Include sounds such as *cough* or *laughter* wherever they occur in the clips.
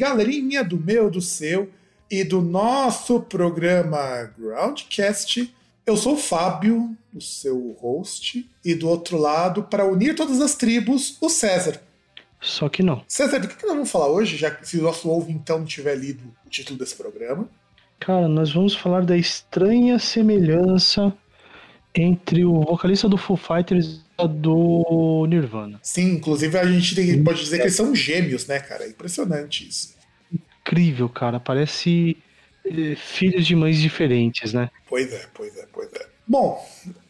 galerinha do meu, do seu e do nosso programa Groundcast. Eu sou o Fábio, o seu host, e do outro lado, para unir todas as tribos, o César. Só que não. César, do que, que nós vamos falar hoje, já que se o nosso ouve então não tiver lido o título desse programa? Cara, nós vamos falar da estranha semelhança entre o vocalista do Foo Fighters e do Nirvana. Sim, inclusive a gente pode dizer que eles são gêmeos, né, cara? É impressionante isso. Incrível, cara. Parece eh, filhos de mães diferentes, né? Pois é, pois é, pois é. Bom,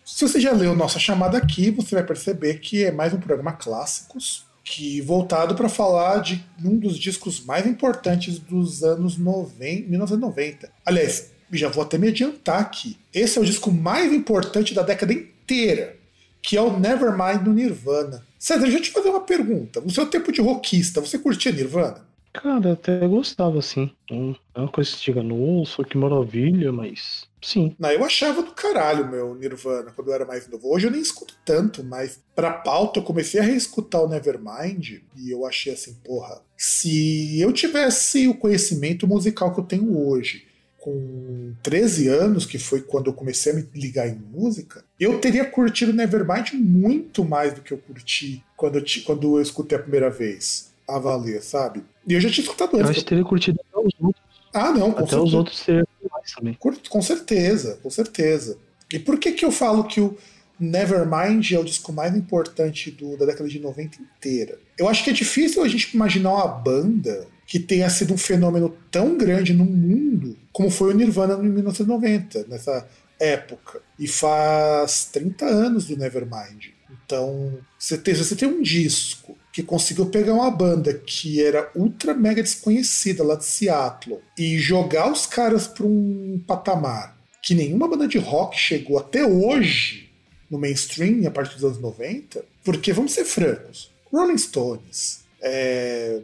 se você já leu nossa chamada aqui, você vai perceber que é mais um programa clássicos, que voltado para falar de um dos discos mais importantes dos anos 90, 1990. Aliás, já vou até me adiantar aqui. Esse é o disco mais importante da década inteira, que é o Nevermind do Nirvana. César, deixa eu te fazer uma pergunta. No seu tempo de rockista, você curtia Nirvana? Cara, até gostava, assim. Não é uma coisa que diga, nossa, que maravilha, mas sim. Não, eu achava do caralho meu Nirvana quando eu era mais novo. Hoje eu nem escuto tanto, mas pra pauta eu comecei a reescutar o Nevermind e eu achei assim, porra, se eu tivesse o conhecimento musical que eu tenho hoje, com 13 anos, que foi quando eu comecei a me ligar em música, eu teria curtido Nevermind muito mais do que eu curti quando eu, quando eu escutei a primeira vez. A valer, sabe? E eu já tinha escutado Eu antes. acho que teria curtido até os outros. Ah, não, com Até os certeza. outros teriam mais também. Com certeza, com certeza. E por que que eu falo que o Nevermind é o disco mais importante do- da década de 90 inteira? Eu acho que é difícil a gente imaginar uma banda que tenha sido um fenômeno tão grande no mundo como foi o Nirvana em 1990, nessa época. E faz 30 anos do Nevermind. Então, você tem, você tem um disco que conseguiu pegar uma banda que era ultra mega desconhecida lá de Seattle e jogar os caras para um patamar que nenhuma banda de rock chegou até hoje no mainstream a partir dos anos 90, porque vamos ser francos, Rolling Stones, é,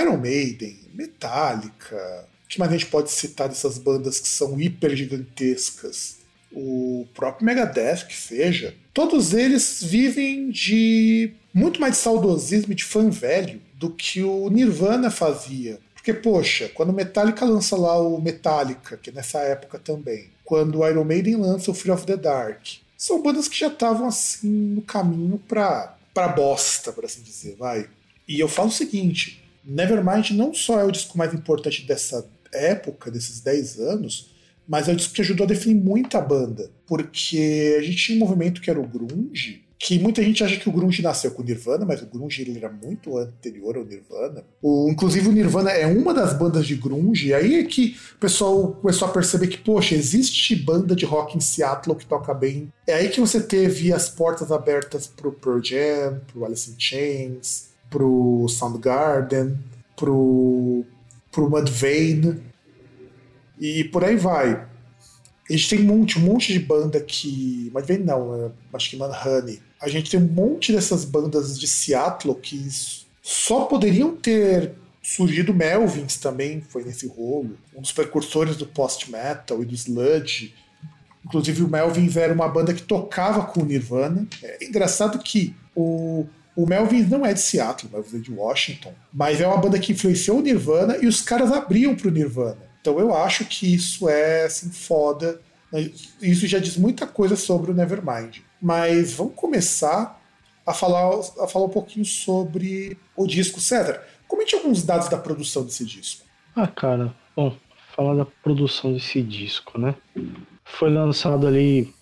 Iron Maiden, Metallica, que mais a gente pode citar dessas bandas que são hiper gigantescas? O próprio Megadeth, que seja, todos eles vivem de muito mais de saudosismo e de fã velho do que o Nirvana fazia. Porque, poxa, quando o Metallica lança lá o Metallica, que é nessa época também, quando o Iron Maiden lança o Fear of the Dark, são bandas que já estavam assim no caminho pra, pra bosta, por assim dizer, vai. E eu falo o seguinte: Nevermind não só é o disco mais importante dessa época, desses 10 anos, mas é o disco que ajudou a definir muito a banda. Porque a gente tinha um movimento que era o Grunge, que muita gente acha que o Grunge nasceu com o Nirvana, mas o Grunge ele era muito anterior ao Nirvana. O, inclusive o Nirvana é uma das bandas de Grunge, e aí é que o pessoal começou a perceber que, poxa, existe banda de rock em Seattle que toca bem. É aí que você teve as portas abertas pro Pearl Jam, pro Alice in Chains, pro Soundgarden, pro, pro Mudvayne, e por aí vai. A gente tem um monte, um monte de banda que. Mudvayne não, é, acho que Manhoney. A gente tem um monte dessas bandas de Seattle que só poderiam ter surgido Melvins também, foi nesse rolo. Um dos precursores do post-metal e do sludge. Inclusive o Melvins era uma banda que tocava com o Nirvana. É engraçado que o, o Melvins não é de Seattle, o Melvins é de Washington, mas é uma banda que influenciou o Nirvana e os caras abriam pro Nirvana. Então eu acho que isso é assim foda. né? Isso já diz muita coisa sobre o Nevermind. Mas vamos começar a falar, a falar um pouquinho sobre o disco. César, comente alguns dados da produção desse disco. Ah, cara, bom, falar da produção desse disco, né? Foi lançado ali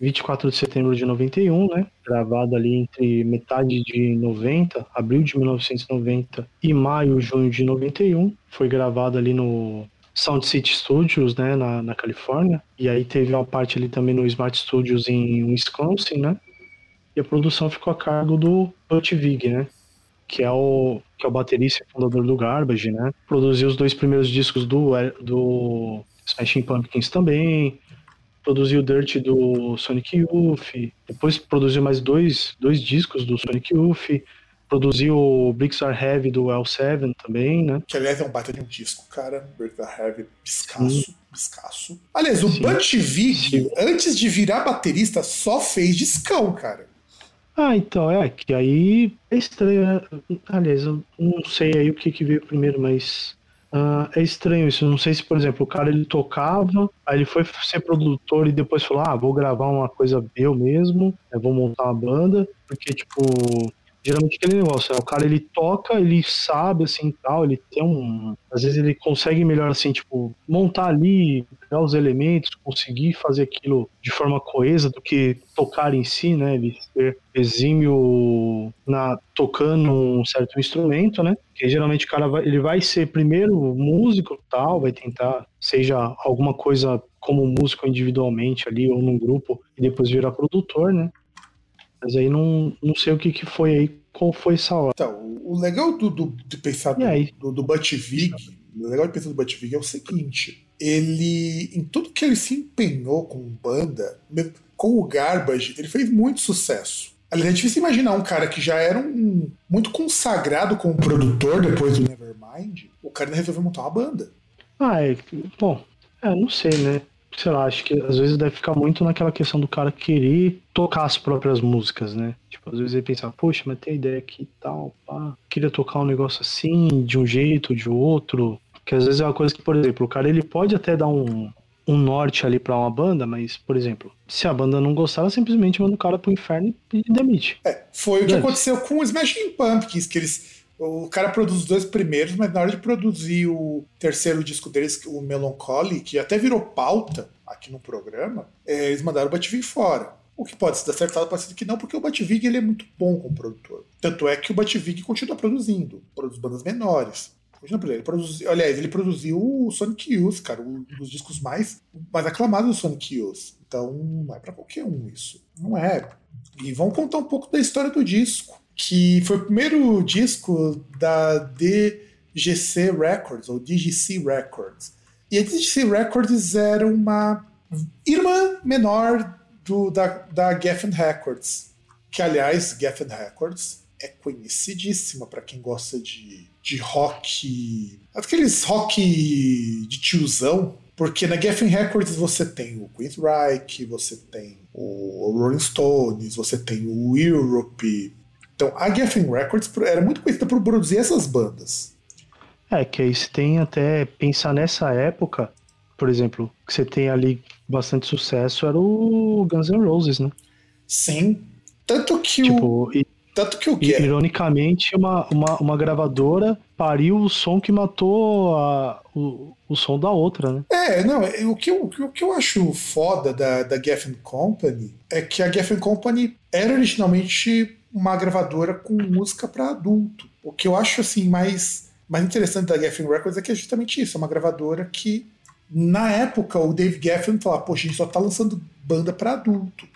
24 de setembro de 91, né? Gravada ali entre metade de 90, abril de 1990 e maio, junho de 91. Foi gravada ali no Sound City Studios, né, na, na Califórnia. E aí teve uma parte ali também no Smart Studios em Wisconsin, né? E a produção ficou a cargo do Butch Vig, né? Que é o que é o baterista e fundador do Garbage, né? Produziu os dois primeiros discos do do Smashing Pumpkins também, produziu Dirt do Sonic Youth, depois produziu mais dois, dois discos do Sonic Youth, produziu Bricks Are Heavy do L7 também, né? Que aliás é um baita de um disco, cara. Bricks Are Heavy, piscaço, piscaço. Aliás, o Butch Vig, antes de virar baterista, só fez discão, cara. Ah, então, é, que aí é estranho, né? Aliás, eu não sei aí o que, que veio primeiro, mas Uh, é estranho isso. Não sei se, por exemplo, o cara ele tocava, aí ele foi ser produtor e depois falou: Ah, vou gravar uma coisa eu mesmo, né, vou montar uma banda, porque, tipo, geralmente aquele negócio, né? o cara ele toca, ele sabe assim tal, ele tem um. Às vezes ele consegue melhor assim, tipo, montar ali, pegar os elementos, conseguir fazer aquilo de forma coesa do que tocar em si, né? Ele ser exímio na, tocando um certo instrumento, né? Que geralmente o cara vai, ele vai ser primeiro músico tal, vai tentar, seja alguma coisa como músico individualmente ali ou num grupo e depois virar produtor, né? Mas aí não, não sei o que, que foi aí, qual foi essa hora. Então, o legal do, do de pensar do, do, o legal de pensar do Butch Vig é o seguinte, ele, em tudo que ele se empenhou com banda, com o Garbage, ele fez muito sucesso. Aliás, é difícil imaginar um cara que já era um, muito consagrado como produtor depois do Nevermind, o cara resolveu montar uma banda. Ah, é, bom, é, não sei, né? Sei lá, acho que às vezes deve ficar muito naquela questão do cara querer tocar as próprias músicas, né? Tipo, às vezes ele pensa, poxa, mas tem ideia aqui e tal, pá, queria tocar um negócio assim, de um jeito, de outro. Que às vezes é uma coisa que, por exemplo, o cara ele pode até dar um, um norte ali para uma banda, mas, por exemplo, se a banda não gostar, ela simplesmente manda o cara pro inferno e demite. É, foi o que aconteceu com o Smashing Pumpkins, que eles o cara produz os dois primeiros, mas na hora de produzir o terceiro disco deles, o Melancholy, que até virou pauta aqui no programa, é, eles mandaram o Batvig fora. O que pode ser acertado, pode ser que não, porque o Batvig ele é muito bom como produtor. Tanto é que o Batvig continua produzindo, produz bandas menores. Ele produziu, aliás, ele produziu o Sonic Youth, cara, um dos discos mais, mais aclamados do Sonic Youth. Então, não é para qualquer um isso. Não é. E vamos contar um pouco da história do disco que foi o primeiro disco da DGC Records, ou DGC Records. E a DGC Records era uma irmã menor do, da, da Geffen Records, que, aliás, Geffen Records é conhecidíssima para quem gosta de, de rock, aqueles rock de tiozão, porque na Geffen Records você tem o Queensryche, você tem o Rolling Stones, você tem o Europe, então, a Geffen Records era muito conhecida por produzir essas bandas. É, que aí você tem até pensar nessa época, por exemplo, que você tem ali bastante sucesso era o Guns N' Roses, né? Sim. Tanto que tipo, o. E, tanto que o e, Ironicamente, uma, uma, uma gravadora pariu o som que matou a, o, o som da outra, né? É, não, é, o que eu, o que eu acho foda da, da Geffen Company é que a Geffen Company era originalmente uma gravadora com música para adulto. O que eu acho assim mais, mais interessante da Geffen Records é que é justamente isso, é uma gravadora que na época o Dave Geffen falava, poxa, a gente só tá lançando banda para adulto.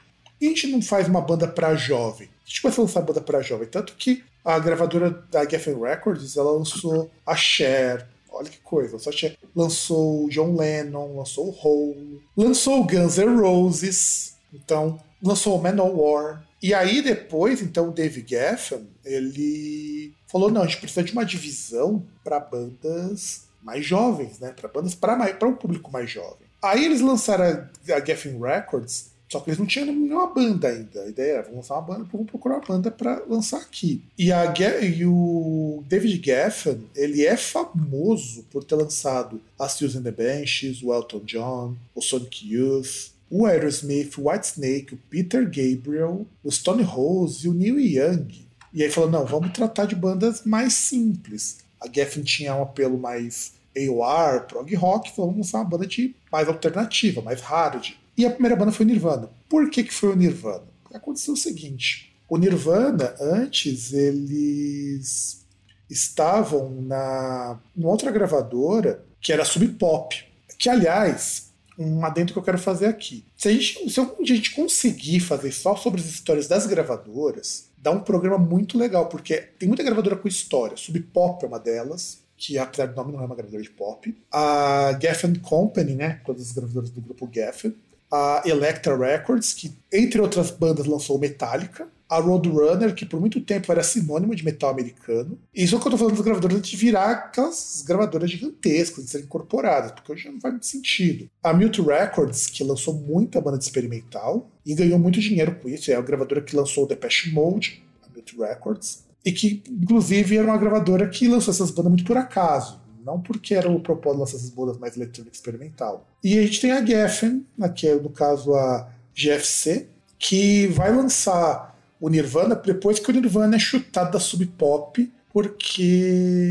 E a gente não faz uma banda para jovem. A gente começa a lançar banda para jovem, tanto que a gravadora da Geffen Records, ela lançou a Cher, olha que coisa, lançou, Cher, lançou John Lennon, lançou o Hole, lançou Guns N' Roses, então lançou o Manowar, e aí depois, então, o Dave Geffen, ele falou, não, a gente precisa de uma divisão para bandas mais jovens, né? Para bandas para um público mais jovem. Aí eles lançaram a, Geffen Records, só que eles não tinham nenhuma banda ainda. A ideia era, vamos lançar uma banda, vamos procurar uma banda para lançar aqui. E, a, e o David Geffen, ele é famoso por ter lançado a Susan the Benches, o Elton John, o Sonic Youth, o Aerosmith, o Whitesnake, o Peter Gabriel, o Stone Rose e o Neil Young. E aí falou: não, vamos tratar de bandas mais simples. A Geffen tinha um apelo mais AOR, prog rock, falou: vamos lançar uma banda de mais alternativa, mais hard. E a primeira banda foi o Nirvana. Por que, que foi o Nirvana? Aconteceu o seguinte: o Nirvana, antes, eles estavam na numa outra gravadora que era Sub Pop. Que, aliás, um adendo que eu quero fazer aqui. Se, a gente, se dia a gente conseguir fazer só sobre as histórias das gravadoras, dá um programa muito legal, porque tem muita gravadora com história. Sub Pop é uma delas, que apesar do nome não é uma gravadora de pop. A Geffen Company, né? Todas as gravadoras do grupo Geffen. A Elektra Records, que entre outras bandas lançou Metallica a Roadrunner, que por muito tempo era sinônimo de metal americano. Isso é o que eu tô falando das gravadoras de virar aquelas gravadoras gigantescas, de serem incorporadas, porque hoje não faz muito sentido. A Mute Records, que lançou muita banda de experimental e ganhou muito dinheiro com isso, é a gravadora que lançou o Depeche Mode, a Mute Records, e que, inclusive, era uma gravadora que lançou essas bandas muito por acaso. Não porque era o propósito lançar essas bandas mais eletrônica experimental. E a gente tem a Geffen, né, que é, no caso, a GFC, que vai lançar o Nirvana depois que o Nirvana é chutado da Sub Pop porque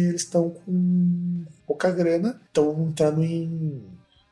eles estão com pouca grana, estão entrando em,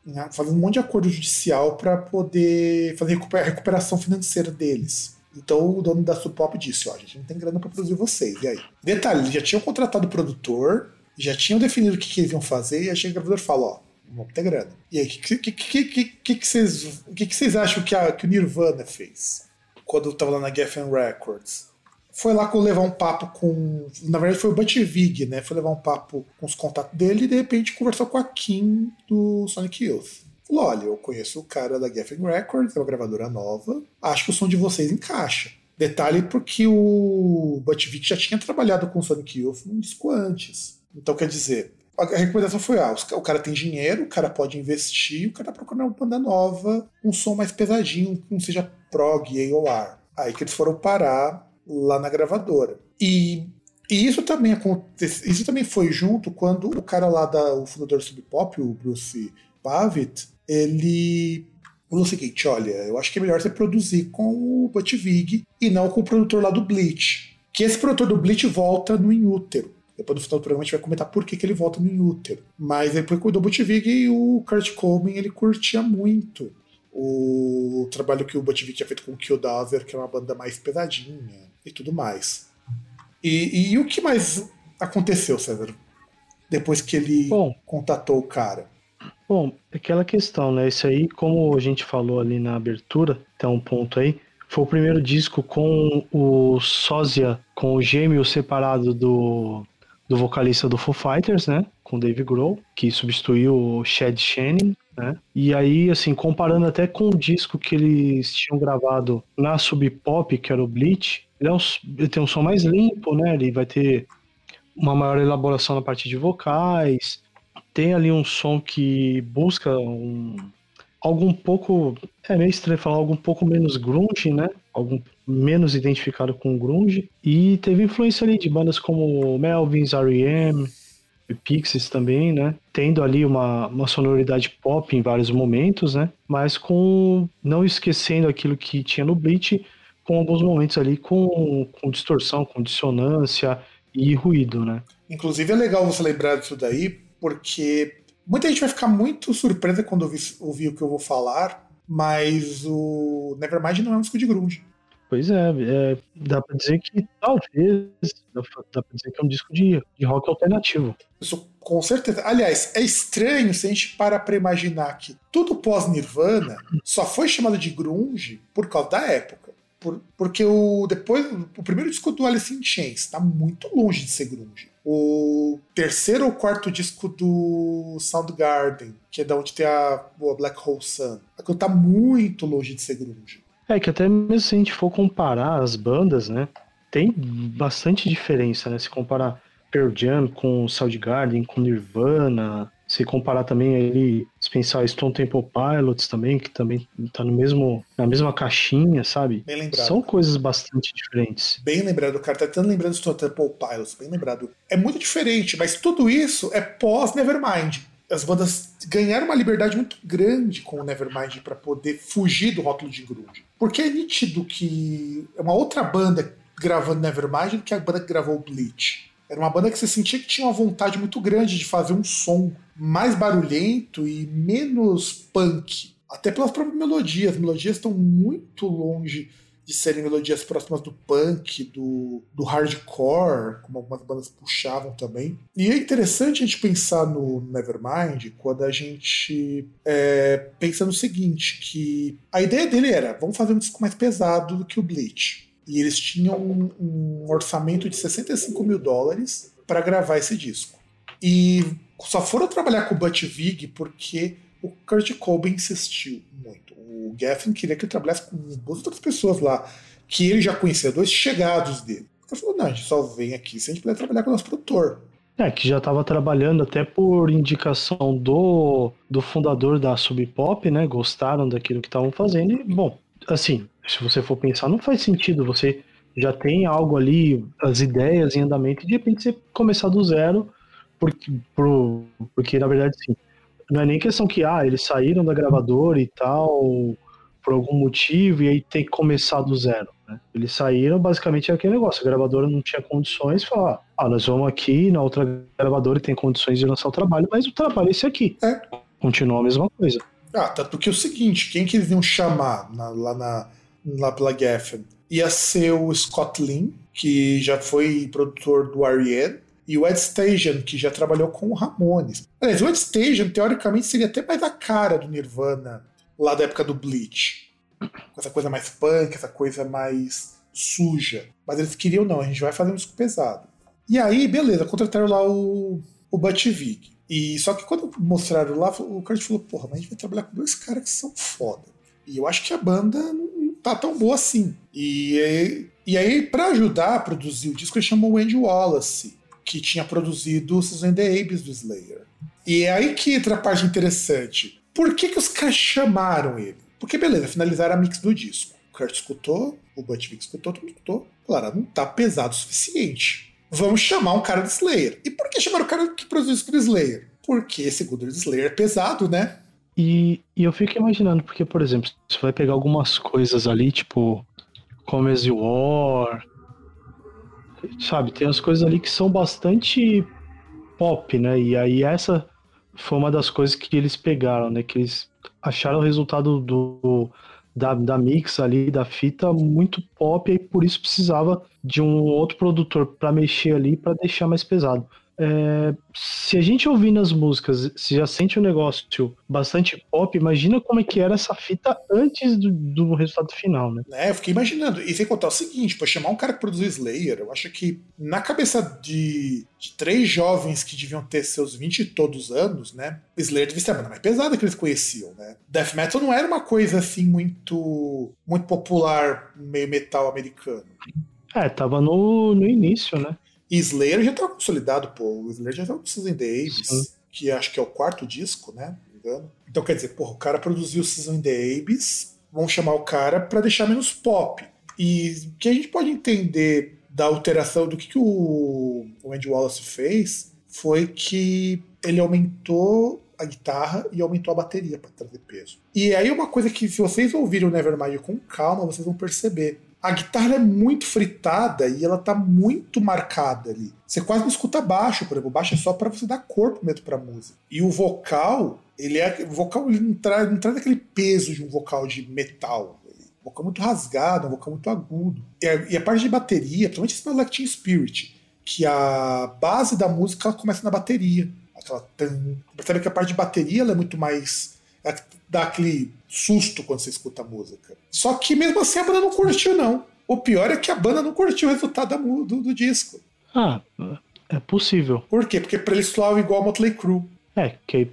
em, fazendo um monte de acordo judicial para poder fazer recupera, recuperação financeira deles. Então o dono da Sub Pop disse: Ó, a gente não tem grana para produzir vocês. E aí? Detalhe, eles já tinham contratado o produtor, já tinham definido o que, que eles iam fazer, e aí chega o gravador e fala: Ó, vamos ter grana. E aí, o que, que, que, que, que, que, vocês, que, que vocês acham que, a, que o Nirvana fez? Quando eu tava lá na Geffen Records. Foi lá levar um papo com. Na verdade, foi o Butch Vig, né? Foi levar um papo com os contatos dele e de repente conversou com a Kim do Sonic Youth. Falou: olha, eu conheço o cara da Geffen Records, é uma gravadora nova, acho que o som de vocês encaixa. Detalhe porque o Butch Vig já tinha trabalhado com o Sonic Youth num disco antes. Então, quer dizer, a recomendação foi: ah, o cara tem dinheiro, o cara pode investir, o cara tá procurando uma banda nova, um som mais pesadinho, que não seja prog, AOR. Aí que eles foram parar lá na gravadora. E, e isso também acontece, isso também foi junto quando o cara lá da o fundador do Sub Pop, o Bruce Pavitt, ele falou o seguinte: olha, eu acho que é melhor você produzir com o Butch Vig e não com o produtor lá do Bleach. Que esse produtor do Bleach volta no Inútero. Depois no final do programa a gente vai comentar por que, que ele volta no Inútero. Mas depois cuidou do Butch Vig e o Kurt Cobain ele curtia muito o trabalho que o Butch tinha feito com o Killdozer, que é uma banda mais pesadinha e tudo mais. E, e, o que mais aconteceu, César? Depois que ele bom, contatou o cara. Bom, aquela questão, né? Isso aí, como a gente falou ali na abertura, tem um ponto aí. Foi o primeiro disco com o sósia, com o gêmeo separado do, do vocalista do Foo Fighters, né? Com Dave Grohl, que substituiu o Chad Channing né? E aí, assim, comparando até com o disco que eles tinham gravado na Sub Pop, que era o Bleach, ele, é um, ele tem um som mais limpo, né? Ele vai ter uma maior elaboração na parte de vocais, tem ali um som que busca um, algo um pouco, é meio estranho falar, algo um pouco menos grunge, né? Algo menos identificado com grunge. E teve influência ali de bandas como Melvins, R.E.M., Pixies também, né? Tendo ali uma, uma sonoridade pop em vários momentos, né? Mas com não esquecendo aquilo que tinha no Bleach, com alguns momentos ali com, com distorção, com dissonância e ruído, né? Inclusive é legal você lembrar disso daí, porque muita gente vai ficar muito surpresa quando ouvir, ouvir o que eu vou falar, mas o Nevermind não é um disco de grunge. Pois é, é, dá pra dizer que talvez, dá, dá pra dizer que é um disco de, de rock alternativo. Isso com certeza. Aliás, é estranho se a gente para pra imaginar que tudo pós-Nirvana só foi chamado de grunge por causa da época. Por, porque o depois o primeiro disco do Alice in Chains está muito longe de ser grunge. O terceiro ou quarto disco do Soundgarden, que é da onde tem a, a Black Hole Sun, aquilo tá muito longe de ser grunge. É que até mesmo se a gente for comparar as bandas, né? Tem bastante diferença, né? Se comparar Pearl Jam com Soundgarden, com Nirvana, se comparar também ali, se pensar Stone Temple Pilots também, que também tá no mesmo, na mesma caixinha, sabe? Bem lembrado. São coisas bastante diferentes. Bem lembrado, cara. Tá tão lembrando Stone Temple Pilots, bem lembrado. É muito diferente, mas tudo isso é pós Nevermind as bandas ganharam uma liberdade muito grande com o Nevermind para poder fugir do rótulo de grunge. Porque é nítido que é uma outra banda gravando Nevermind do que a banda que gravou Bleach. Era uma banda que você sentia que tinha uma vontade muito grande de fazer um som mais barulhento e menos punk. até pelas próprias melodias. As melodias estão muito longe de serem melodias próximas do punk, do, do hardcore, como algumas bandas puxavam também. E é interessante a gente pensar no Nevermind quando a gente é, pensa no seguinte, que a ideia dele era, vamos fazer um disco mais pesado do que o Bleach. E eles tinham um, um orçamento de 65 mil dólares para gravar esse disco. E só foram trabalhar com o Butch Vig porque o Kurt Cobain insistiu muito. O Geffen queria que ele trabalhasse com outras pessoas lá, que ele já conhecia, dois chegados dele. Ele falou: não, a gente só vem aqui se a gente puder trabalhar com o nosso produtor. É, que já estava trabalhando até por indicação do, do fundador da Sub Pop, né? Gostaram daquilo que estavam fazendo. E, bom, assim, se você for pensar, não faz sentido você já tem algo ali, as ideias em andamento, e de repente você começar do zero, porque, por, porque na verdade, sim, não é nem questão que, ah, eles saíram da gravadora e tal, por algum motivo, e aí tem que começar do zero. Né? Eles saíram, basicamente, é aquele negócio. A gravadora não tinha condições, falar, ah, nós vamos aqui na outra gravadora e tem condições de lançar o trabalho, mas o trabalho é esse aqui. É. Continua a mesma coisa. Ah, tanto que é o seguinte, quem que eles iam chamar na, lá, na, lá pela Geffen? Ia ser o Scott Lynn, que já foi produtor do R.E.M., e o Ed Station, que já trabalhou com o Ramones. Aliás, o Ed Station, teoricamente, seria até mais a cara do Nirvana lá da época do Bleach. Essa coisa mais punk, essa coisa mais suja. Mas eles queriam, não, a gente vai fazer um disco pesado. E aí, beleza, contrataram lá o, o Butch Vig. E só que quando mostraram lá, o Kurt falou, porra, mas a gente vai trabalhar com dois caras que são foda. E eu acho que a banda não tá tão boa assim. E, e aí, para ajudar a produzir o disco, ele chamou o Andy Wallace, que tinha produzido Season the Abyss do Slayer. E é aí que entra a parte interessante. Por que, que os caras chamaram ele? Porque, beleza, finalizaram a mix do disco. O Kurt escutou, o Butch Vig escutou, todo mundo escutou. Claro, não tá pesado o suficiente. Vamos chamar um cara do Slayer. E por que chamaram o cara que produziu do Slayer? Porque, segundo o Slayer, é pesado, né? E, e, eu fico imaginando, porque, por exemplo, você vai pegar algumas coisas ali, tipo Comedy War, sabe, tem as coisas ali que são bastante pop, né? E aí essa foi uma das coisas que eles pegaram, né? Que eles acharam o resultado do, da, da mix ali, da fita, muito pop, e por isso precisava de um outro produtor para mexer ali, para deixar mais pesado. É, se a gente ouvir nas músicas, se já sente um negócio bastante pop, imagina como é que era essa fita antes do, do resultado final, né? É, eu fiquei imaginando. E sem contar o seguinte, para chamar um cara que produziu Slayer, eu acho que na cabeça de, de, três jovens que deviam ter seus 20 e todos anos, né? Slayer devia ser a banda mais pesada que eles conheciam, né? Death Metal não era uma coisa assim muito, muito popular, meio metal americano. É, tava no, no início, né? E Slayer já estava consolidado, pô. O Slayer já estava com Susan Davis, Sim. que acho que é o quarto disco, né? Não me engano. Então quer dizer, porra, o cara produziu Susan Davis, vão chamar o cara para deixar menos pop. E o que a gente pode entender da alteração do que, que o, o Andy Wallace fez foi que ele aumentou a guitarra e aumentou a bateria para trazer peso. E aí uma coisa que se vocês ouvirem o Nevermind com calma, vocês vão perceber a guitarra é muito fritada e ela tá muito marcada ali. Você quase não escuta baixo, por exemplo. Baixo é só para você dar corpo mesmo pra música. E o vocal, ele é. O vocal ele não, traz, não traz aquele peso de um vocal de metal. Um vocal muito rasgado, um vocal muito agudo. E a, e a parte de bateria, principalmente esse Like Teen Spirit, que a base da música começa na bateria. Aquela. Percebe que a parte de bateria ela é muito mais. Dá aquele susto quando você escuta a música. Só que mesmo assim a banda não curtiu, não. O pior é que a banda não curtiu o resultado do, do disco. Ah, é possível. Por quê? Porque pra eles soavam igual a Motley Crue. É, que.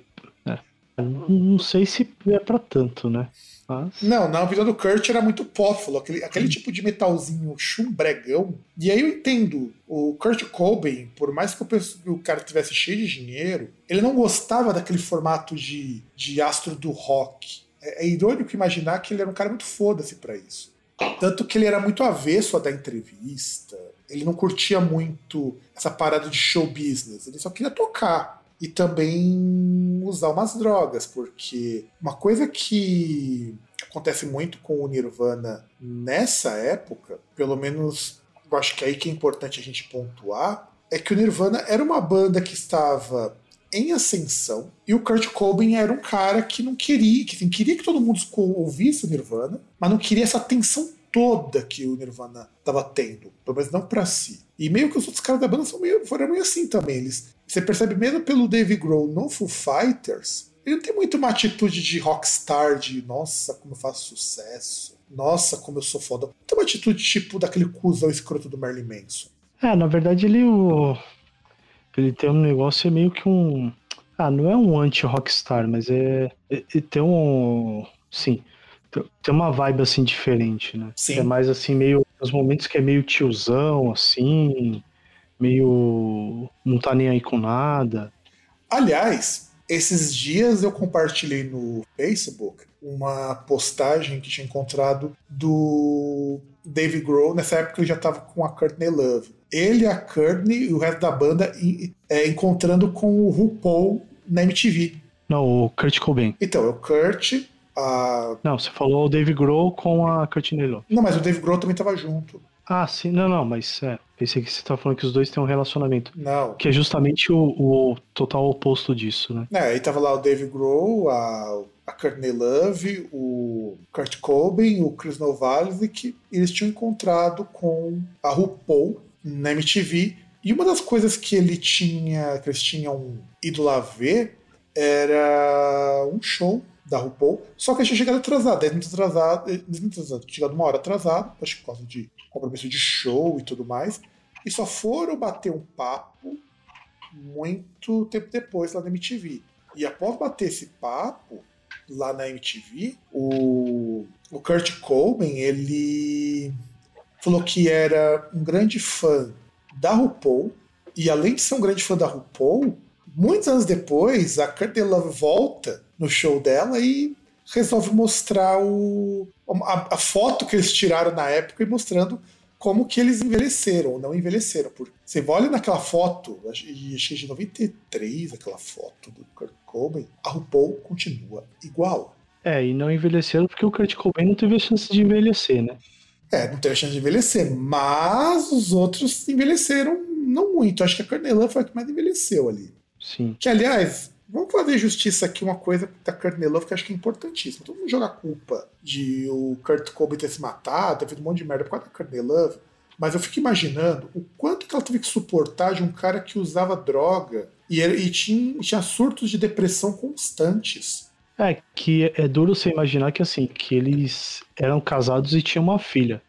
É. Não sei se é pra tanto, né? Mas... Não, na visão do Kurt era muito pófilo, aquele, aquele tipo de metalzinho chumbregão. E aí eu entendo, o Kurt Cobain, por mais que o, o cara tivesse cheio de dinheiro, ele não gostava daquele formato de, de astro do rock. É, é irônico imaginar que ele era um cara muito foda-se pra isso. Tanto que ele era muito avesso a dar entrevista, ele não curtia muito essa parada de show business, ele só queria tocar. E também usar umas drogas, porque uma coisa que acontece muito com o Nirvana nessa época, pelo menos eu acho que é aí que é importante a gente pontuar, é que o Nirvana era uma banda que estava em ascensão e o Kurt Cobain era um cara que não queria, que assim, queria que todo mundo ouvisse o Nirvana, mas não queria essa atenção toda que o Nirvana estava tendo, pelo menos não para si. E meio que os outros caras da banda são meio, foram meio assim também. Eles, você percebe mesmo pelo Dave Grohl no Foo Fighters, ele não tem muito uma atitude de rockstar, de nossa, como eu faço sucesso, nossa, como eu sou foda. Tem uma atitude tipo daquele cuzão escroto do Merlin Manson. É, na verdade ele o. Ele tem um negócio é meio que um. Ah, não é um anti-rockstar, mas é. é, é tem um. Sim tem uma vibe assim diferente, né? Sim. É mais assim, meio. Os momentos que é meio tiozão, assim, meio. não tá nem aí com nada. Aliás, esses dias eu compartilhei no Facebook uma postagem que tinha encontrado do Dave Grohl, nessa época ele já estava com a Courtney Love. Ele, a Courtney e o resto da banda é, encontrando com o RuPaul na MTV. Não, o Kurt Cobain. Então, é o Kurt, a... Não, você falou o Dave Grohl com a Courtney Love. Não, mas o Dave Grohl também tava junto. Ah, sim. Não, não, mas é. Pensei que você tava falando que os dois têm um relacionamento. Não. Que é justamente o, o total oposto disso, né? É, aí tava lá o Dave Grohl, a, a Courtney Love, o Kurt Cobain, o Chris Novalic, eles tinham encontrado com a RuPaul na MTV. E uma das coisas que ele tinha, que eles tinham ido lá ver, era um show da RuPaul, só que a gente chegado atrasado, 10 minutos atrasado, 10 minutos atrasado, chegado uma hora atrasado, acho que por causa de compromisso de show e tudo mais, e só foram bater um papo muito tempo depois lá na MTV. E após bater esse papo lá na MTV, o, o Kurt Cobain, ele falou que era um grande fã da RuPaul, e além de ser um grande fã da RuPaul, muitos anos depois, a Kurt Love volta no show dela e resolve mostrar o, a, a, foto que eles tiraram na época e mostrando como que eles envelheceram ou não envelheceram. Porque você olha naquela foto, é de 93 aquela foto do Kurt Cobain, a RuPaul continua igual. É, e não envelheceram porque o Kurt Cobain não teve a chance de envelhecer, né? É, não teve a chance de envelhecer, mas os outros envelheceram não muito. Acho que a Carnelan foi a que mais envelheceu ali. Sim. Que, aliás, Vamos fazer justiça aqui uma coisa da Love que eu acho que é importantíssima. Todo mundo joga a culpa de o Kurt Cobain ter se matado, ter feito um monte de merda por causa da Love. Mas eu fico imaginando o quanto que ela teve que suportar de um cara que usava droga e, e tinha, tinha surtos de depressão constantes. É, que é duro você imaginar que assim, que eles eram casados e tinham uma filha.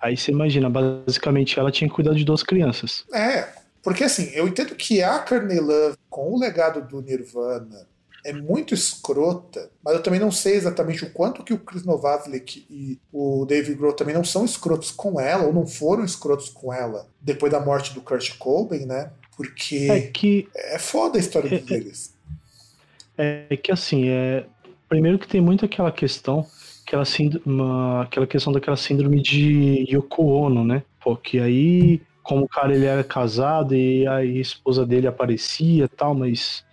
Aí você imagina, basicamente ela tinha que cuidar de duas crianças. É, porque assim, eu entendo que a Courtney Love, com o legado do Nirvana, é muito escrota, mas eu também não sei exatamente o quanto que o Chris Novoselic e o Dave Grohl também não são escrotos com ela, ou não foram escrotos com ela depois da morte do Kurt Cobain, né? Porque é, que, é foda a história é, deles. É, que assim, é, primeiro que tem muito aquela questão, aquela, síndrome, aquela questão daquela síndrome de Yoko Ono, né? Porque aí como o cara ele era casado e a esposa dele aparecia tal, mas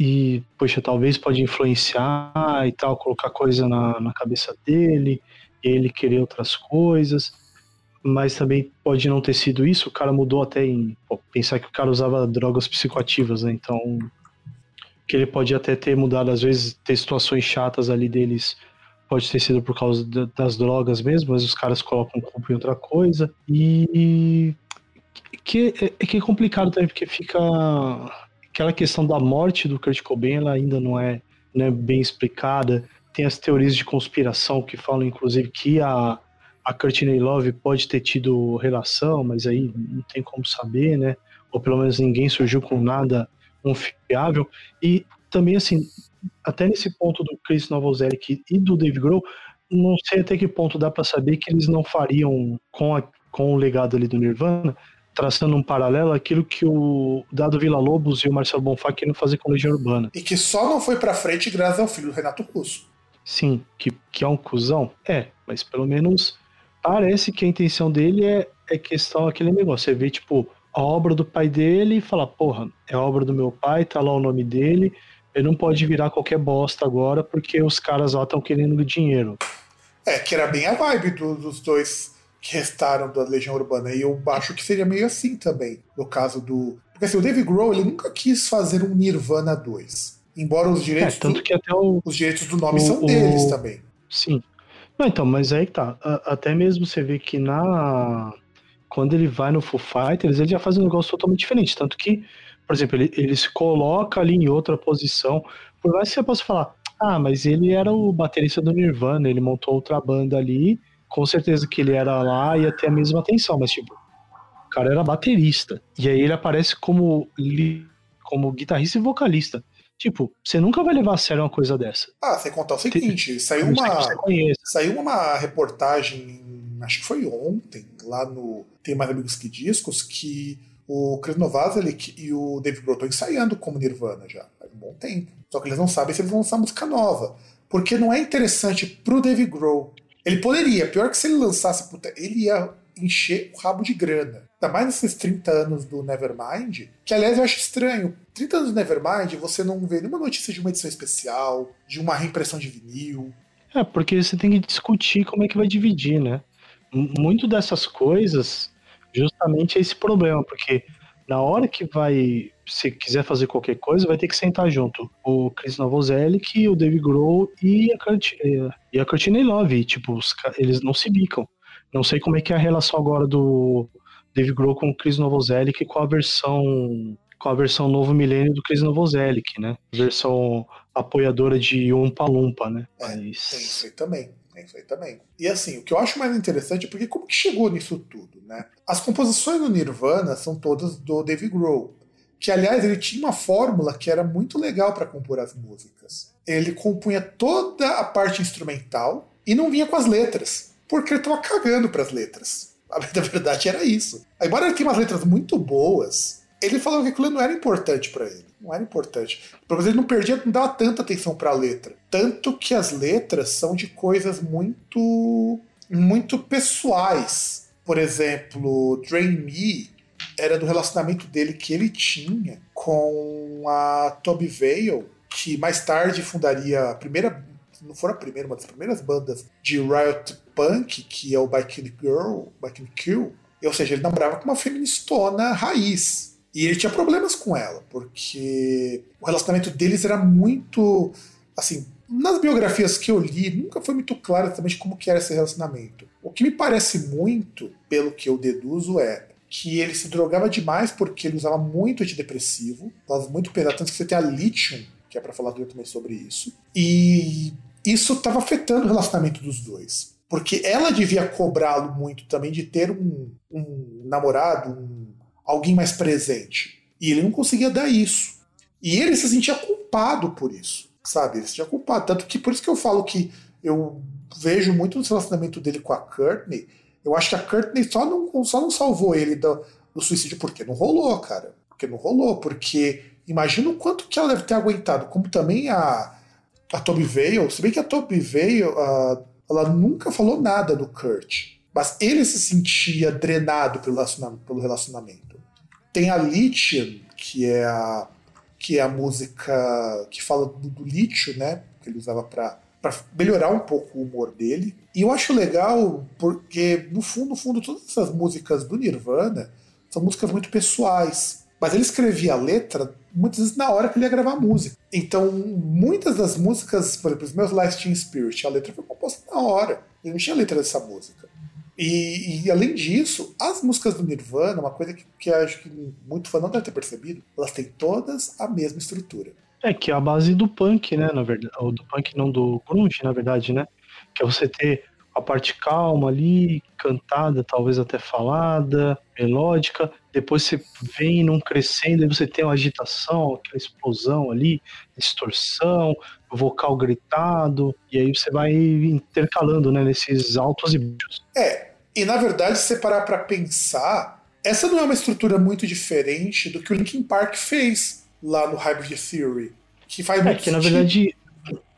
e poxa, talvez pode influenciar e tal, colocar coisa na, na cabeça dele ele querer outras coisas, mas também pode não ter sido isso, o cara mudou até em pô, pensar que o cara usava drogas psicoativas, né? Então que ele pode até ter mudado às vezes ter situações chatas ali deles pode ter sido por causa das drogas mesmo, mas os caras colocam culpa em outra coisa. E que é, é, que é complicado também, porque fica aquela questão da morte do Kurt Cobain, ela ainda não é, não é bem explicada. Tem as teorias de conspiração que falam, inclusive, que a, a Courtney Love pode ter tido relação, mas aí não tem como saber, né? Ou pelo menos ninguém surgiu com nada confiável. E também, assim, até nesse ponto do Chris Novoselic e do Dave Grohl, não sei até que ponto dá para saber que eles não fariam com, a, com o legado ali do Nirvana, traçando um paralelo aquilo que o Dado Vila Lobos e o Marcelo Bonfá queriam fazer com a Legião Urbana. E que só não foi pra frente graças ao filho do Renato Russo. Sim, que, que é um cuzão? É, mas pelo menos parece que a intenção dele é, é questão aquele negócio. Você vê, tipo, a obra do pai dele e fala, porra, é a obra do meu pai, tá lá o nome dele, ele não pode virar qualquer bosta agora porque os caras lá estão querendo dinheiro. É, que era bem a vibe do, dos dois que restaram da Legião Urbana. E eu acho que seria meio assim também, no caso do. Porque assim, o Dave Grohl ele nunca quis fazer um Nirvana 2. Embora os direitos, É, tanto do, que até o. os direitos do nome o- são o- deles também. Sim. Não, então, mas aí tá. Até mesmo você vê que na. Quando ele vai no Foo Fighters, ele já faz um negócio totalmente diferente. Tanto que, por exemplo, ele, ele se coloca ali em outra posição. Por mais que você possa falar, ah, mas ele era o baterista do Nirvana, ele montou outra banda ali. Com certeza que ele era lá e ia ter a mesma atenção, mas tipo, o cara era baterista. E aí ele aparece como, como guitarrista e vocalista. Tipo, você nunca vai levar a sério uma coisa dessa. Ah, sem contar o seguinte, saiu uma, saiu uma reportagem, acho que foi ontem, lá no Tem Mais Amigos Que Discos, que o Chris Novoselic e o Dave Grohl estão ensaiando como Nirvana já, faz um bom tempo. Só que eles não sabem se eles vão lançar música nova. Porque não é interessante pro Dave Grohl. Ele poderia, pior que se ele lançasse, puta, ele ia encher o rabo de grana. Ainda mais nesses 30 anos do Nevermind, que aliás eu acho estranho. 30 anos do Nevermind, você não vê nenhuma notícia de uma edição especial, de uma reimpressão de vinil. É, porque você tem que discutir como é que vai dividir, né? Muito dessas coisas, justamente esse problema, porque na hora que vai, se quiser fazer qualquer coisa, vai ter que sentar junto o Chris Novoselic, o Dave Grohl e a, Kurt, e a Courtney Love. Tipo, os eles não se bicam. Não sei como é que é a relação agora do Dave Grohl com o Chris Novoselic com a versão com a versão novo milênio do Chris Novoselic, né? Versão apoiadora de Umpa Lumpa, né? É, Mas- Tem isso aí também. Aí também. E assim, o que eu acho mais interessante é porque como que chegou nisso tudo, né? As composições do Nirvana são todas do Dave Grohl. Que, aliás, ele tinha uma fórmula que era muito legal para compor as músicas. Ele compunha toda a parte instrumental e não vinha com as letras. Porque ele tava cagando pras letras. *laughs* A verdade era isso. Embora ele tenha umas letras muito boas, ele falava que aquilo não era importante para ele. Não era importante. Pelo menos ele não perdia, não dava tanta atenção para a letra. Tanto que as letras são de coisas muito, muito pessoais. Por exemplo, Drain Me era do relacionamento dele que ele tinha com a Toby Vale, que mais tarde fundaria a primeira, não for a primeira, uma das primeiras bandas de Riot Punk, que é o By Kill Girl, By Kill Kill. Ou seja, ele namorava com uma feministona raiz. E ele tinha problemas com ela, porque o relacionamento deles era muito. Assim, nas biografias que eu li, nunca foi muito claro exatamente como que era esse relacionamento. O que me parece muito, pelo que eu deduzo, é que ele se drogava demais porque ele usava muito antidepressivo, doses muito pesadas, tanto que você tem a Lithium, que é para falar também sobre isso. E isso estava afetando o relacionamento dos dois. Porque ela devia cobrá-lo muito também de ter um, um namorado, um, alguém mais presente. E ele não conseguia dar isso. E ele se sentia culpado por isso, sabe? Ele se sentia culpado. Tanto que por isso que eu falo que eu vejo muito no relacionamento dele com a Courtney. Eu acho que a Courtney só não, só não salvou ele do, do suicídio porque não rolou, cara. Porque não rolou. Porque imagina o quanto que ela deve ter aguentado. Como também a, a Toby Vale. Se bem que a Toby Vale, a, ela nunca falou nada do Kurt. Mas ele se sentia drenado pelo relacionamento. Pelo relacionamento. Tem a Lithium, que é a, que é a música que fala do, do lítio, né? Que ele usava para melhorar um pouco o humor dele. E eu acho legal porque, no fundo, no fundo, todas essas músicas do Nirvana são músicas muito pessoais. Mas ele escrevia a letra muitas vezes na hora que ele ia gravar a música. Então, muitas das músicas, por exemplo, os meus Last Spirit, a letra foi composta na hora. Ele não tinha letra dessa música. E, e, além disso, as músicas do Nirvana, uma coisa que, que acho que muito fã não deve ter percebido, elas têm todas a mesma estrutura. É, que é a base do punk, né, na verdade. Ou do punk não, do grunge, na verdade, né? Que é você ter a parte calma ali, cantada, talvez até falada, melódica. Depois você vem num crescendo, e você tem uma agitação, aquela explosão ali, distorção, vocal gritado, e aí você vai intercalando, né, nesses altos e baixos. É, e na verdade, se você parar pra pensar, essa não é uma estrutura muito diferente do que o Linkin Park fez lá no Hybrid Theory. Que faz É muito que, na sentido. verdade,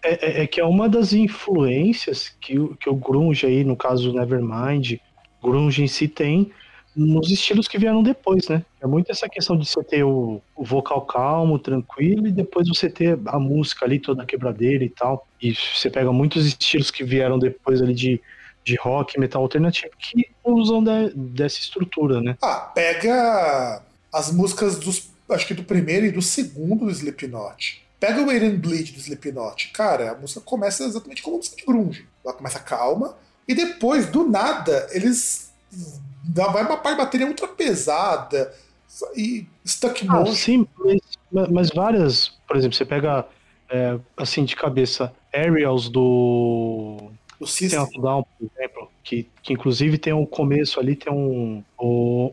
é, é- é que é uma das influências que, o- que o grunge aí, no caso Nevermind, grunge em si tem nos estilos que vieram depois, né? É muito essa questão de você ter o, o vocal calmo, tranquilo, e depois você ter a música ali toda quebradeira e tal. E você pega muitos estilos que vieram depois ali de, de rock, metal alternativo, que usam de- dessa estrutura, né? Ah, pega as músicas dos acho que do primeiro e do segundo do Slipknot. Pega o Wait and Bleed do Slipknot. Cara, a música começa exatamente como uma música de grunge. Ela começa calma e depois, do nada, eles vai uma parte de bateria ultra pesada e stuck ah, Sim, mas, mas, várias, por exemplo, você pega é, assim de cabeça Aerials do o System Down, por exemplo, que, que inclusive tem um começo ali, tem um,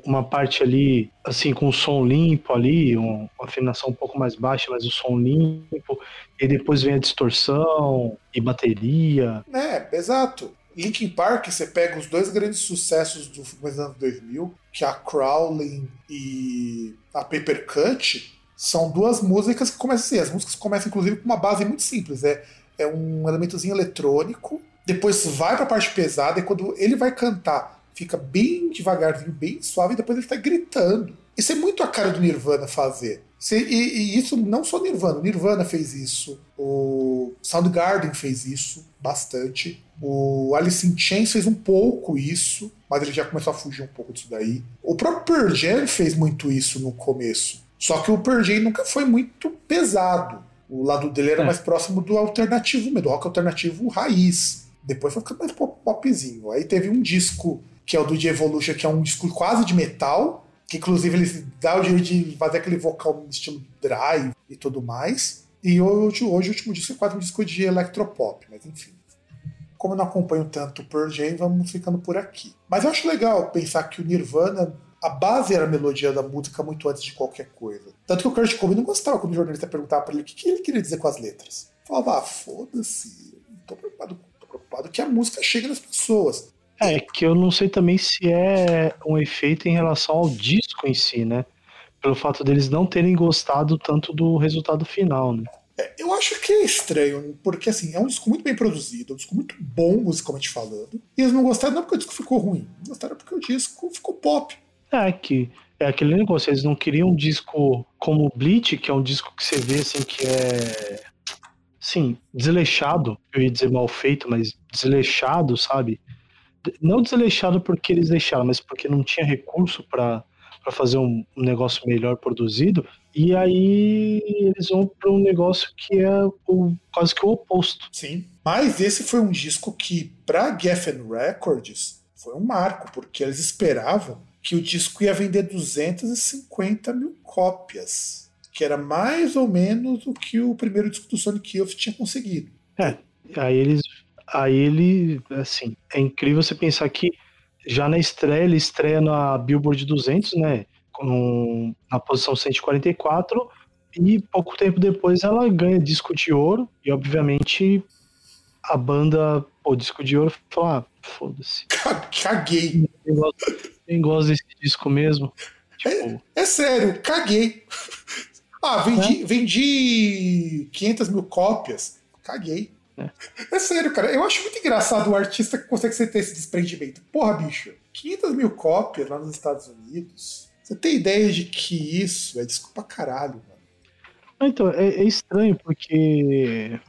uma parte ali, assim, com o som limpo ali, um, uma afinação um pouco mais baixa, mas o som limpo, e depois vem a distorção e bateria. É, exato. Linkin Park, você pega os dois grandes sucessos do dos anos 2000, que é a Crawling e a Paper Cut, são duas músicas que começam assim. As músicas começam, inclusive, com uma base muito simples. É, é um elementozinho eletrônico, depois vai para a parte pesada, e quando ele vai cantar, fica bem devagarzinho, bem suave, e depois ele está gritando. Isso é muito a cara do Nirvana fazer. E, e, isso não só Nirvana, Nirvana fez isso, o Soundgarden fez isso bastante, o Alice in Chains fez um pouco isso, mas ele já começou a fugir um pouco disso daí. O próprio Pearl Jam fez muito isso no começo, só que o Pearl Jam nunca foi muito pesado. O lado dele era é. mais próximo do alternativo, do rock alternativo raiz. Depois foi ficando mais popzinho. Aí teve um disco que é o do The Evolution, que é um disco quase de metal, que inclusive ele dá o direito de fazer aquele vocal estilo drive e tudo mais. E hoje, hoje o último disco é quase um disco de electropop, mas enfim. Como eu não acompanho tanto o Pearl Jam, vamos ficando por aqui. Mas eu acho legal pensar que o Nirvana, a base era a melodia da música muito antes de qualquer coisa. Tanto que o Kurt Cobain não gostava quando o jornalista perguntava para ele o que, ele queria dizer com as letras. Falava, ah, foda-se, não tô preocupado, tô preocupado que a música chegue nas pessoas. É, que eu não sei também se é um efeito em relação ao disco em si, né? Pelo fato deles não terem gostado tanto do resultado final, né? É, eu acho que é estranho, porque assim, é um disco muito bem produzido, é um disco muito bom musicalmente falando. E eles não gostaram não porque o disco ficou ruim, gostaram porque o disco ficou pop. É que é aquele negócio, eles não queriam um disco como Bleach, que é um disco que você vê assim que é sim, desleixado, eu ia dizer mal feito, mas desleixado, sabe? não desleixado porque eles deixaram, mas porque não tinha recurso para fazer um, um, negócio melhor produzido. E aí eles vão para um negócio que é o, quase que o oposto. Sim. Mas esse foi um disco que, para Geffen Records, foi um marco, porque eles esperavam que o disco ia vender 250 mil cópias, que era mais ou menos o que o primeiro disco do Sonic Youth tinha conseguido. É, aí eles Aí ele, assim, é incrível você pensar que já na estreia, ele estreia na Billboard 200, né? Com, na posição 144, e pouco tempo depois ela ganha disco de ouro, e obviamente a banda, o disco de ouro, fala: ah, foda-se. *laughs* Caguei. Quem gosta desse disco mesmo? Tipo... É, é, sério, caguei. *laughs* Ah, vendi, é? vendi 500 mil cópias. Caguei. É. é. sério, cara. Eu acho muito engraçado o artista que consegue ter esse desprendimento. Porra, bicho, 500 mil cópias lá nos Estados Unidos. Você tem ideia de que isso é desculpa caralho, mano. Então, é, é estranho porque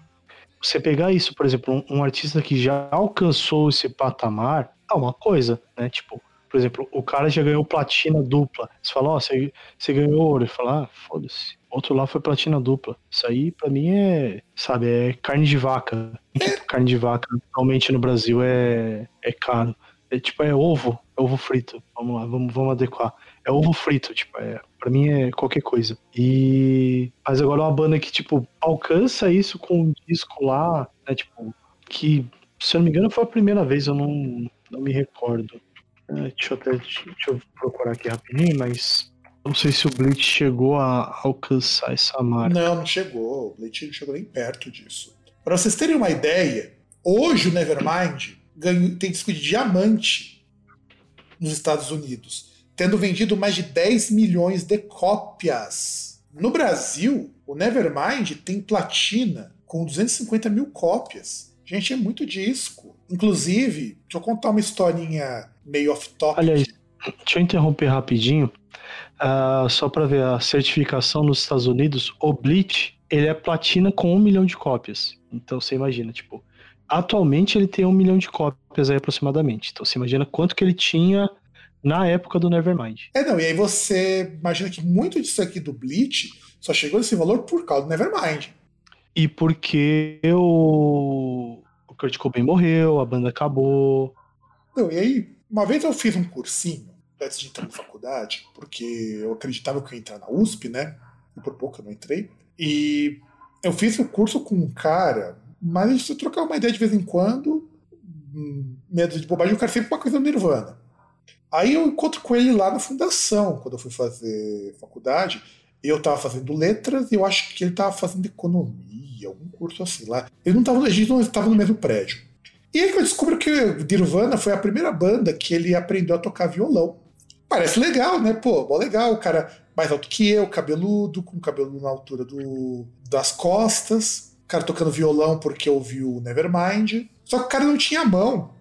você pegar isso, por exemplo, um, um, artista que já alcançou esse patamar, é uma coisa, né? Tipo, por exemplo, o cara já ganhou platina dupla. Você fala, ó, oh, você, você ganhou ouro. Ele fala, ah, foda-se. Outro lá foi platina dupla. Isso aí, pra mim, é, sabe, é carne de vaca. *laughs* Tipo, carne de vaca, normalmente no Brasil é, é caro. É tipo, é ovo, é ovo frito. Vamos lá, vamos, vamos adequar. É ovo frito, tipo, é, pra mim é qualquer coisa. E. Mas agora é uma banda que, tipo, alcança isso com um disco lá, né, tipo, que, se eu não me engano, foi a primeira vez, eu não, não me recordo. É, deixa, eu até, deixa eu procurar aqui rapidinho, mas não sei se o Bleach chegou a alcançar essa marca. Não, não chegou. O Bleach não chegou nem perto disso. Para vocês terem uma ideia, hoje o Nevermind ganhou, tem disco de diamante nos Estados Unidos, tendo vendido mais de 10 milhões de cópias. No Brasil, o Nevermind tem platina com 250 mil cópias. Gente, é muito disco. Inclusive, deixa eu contar uma historinha meio off-topic. Aliás, deixa eu interromper rapidinho. Uh, só para ver a certificação nos Estados Unidos, o Bleach ele é platina com um milhão de cópias. Então você imagina, tipo, atualmente ele tem um milhão de cópias aí aproximadamente. Então você imagina quanto que ele tinha na época do Nevermind. É, não, e aí você imagina que muito disso aqui do Bleach só chegou nesse valor por causa do Nevermind. E porque o, o Kurt Cobain morreu, a banda acabou. Não, e aí, uma vez eu fiz um cursinho antes de entrar na faculdade, porque eu acreditava que eu ia entrar na USP, né? E por pouco eu não entrei. E eu fiz o curso com um cara, mas a gente trocava uma ideia de vez em quando, hum, medo de bobagem, o cara sempre uma coisa no Nirvana. Aí eu encontro com ele lá na fundação, quando eu fui fazer faculdade. Eu estava fazendo letras e eu acho que ele estava fazendo economia, algum curso assim lá. Ele não tava, a gente não estava no mesmo prédio. E aí que eu descubro que Nirvana foi a primeira banda que ele aprendeu a tocar violão. Parece legal, né? Pô, bom legal, o cara mais alto que eu, cabeludo, com cabelo na altura do, das costas, o cara tocando violão porque ouviu Nevermind. Só que o cara não tinha mão.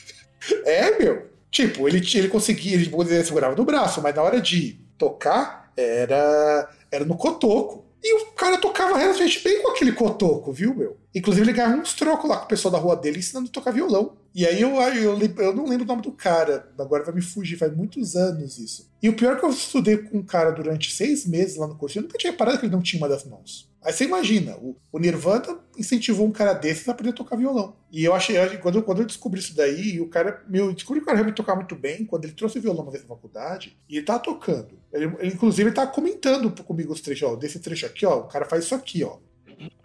*laughs* é, meu. Tipo, ele, ele conseguia, ele segurava no braço, mas na hora de tocar, era, era no cotoco. E o cara tocava relativamente bem com aquele cotoco, viu, meu? Inclusive, ele ganhava uns trocos lá com o pessoal da rua dele ensinando a tocar violão. E aí eu, eu, eu, não lembro o nome do cara, agora vai me fugir, faz muitos anos isso. E o pior é que eu estudei com um cara durante seis meses lá no curso, eu nunca tinha parado que ele não tinha uma das mãos. Aí você imagina, o, o Nirvana incentivou um cara desses a aprender a tocar violão. E eu achei, quando, eu, quando eu descobri isso daí, o cara, meu, descobri que o cara realmente tocava muito bem, quando ele trouxe o violão uma vez na faculdade, e ele tava tocando. Ele, ele inclusive, ele tava comentando comigo os trechos, ó, desse trecho aqui, ó, o cara faz isso aqui, ó.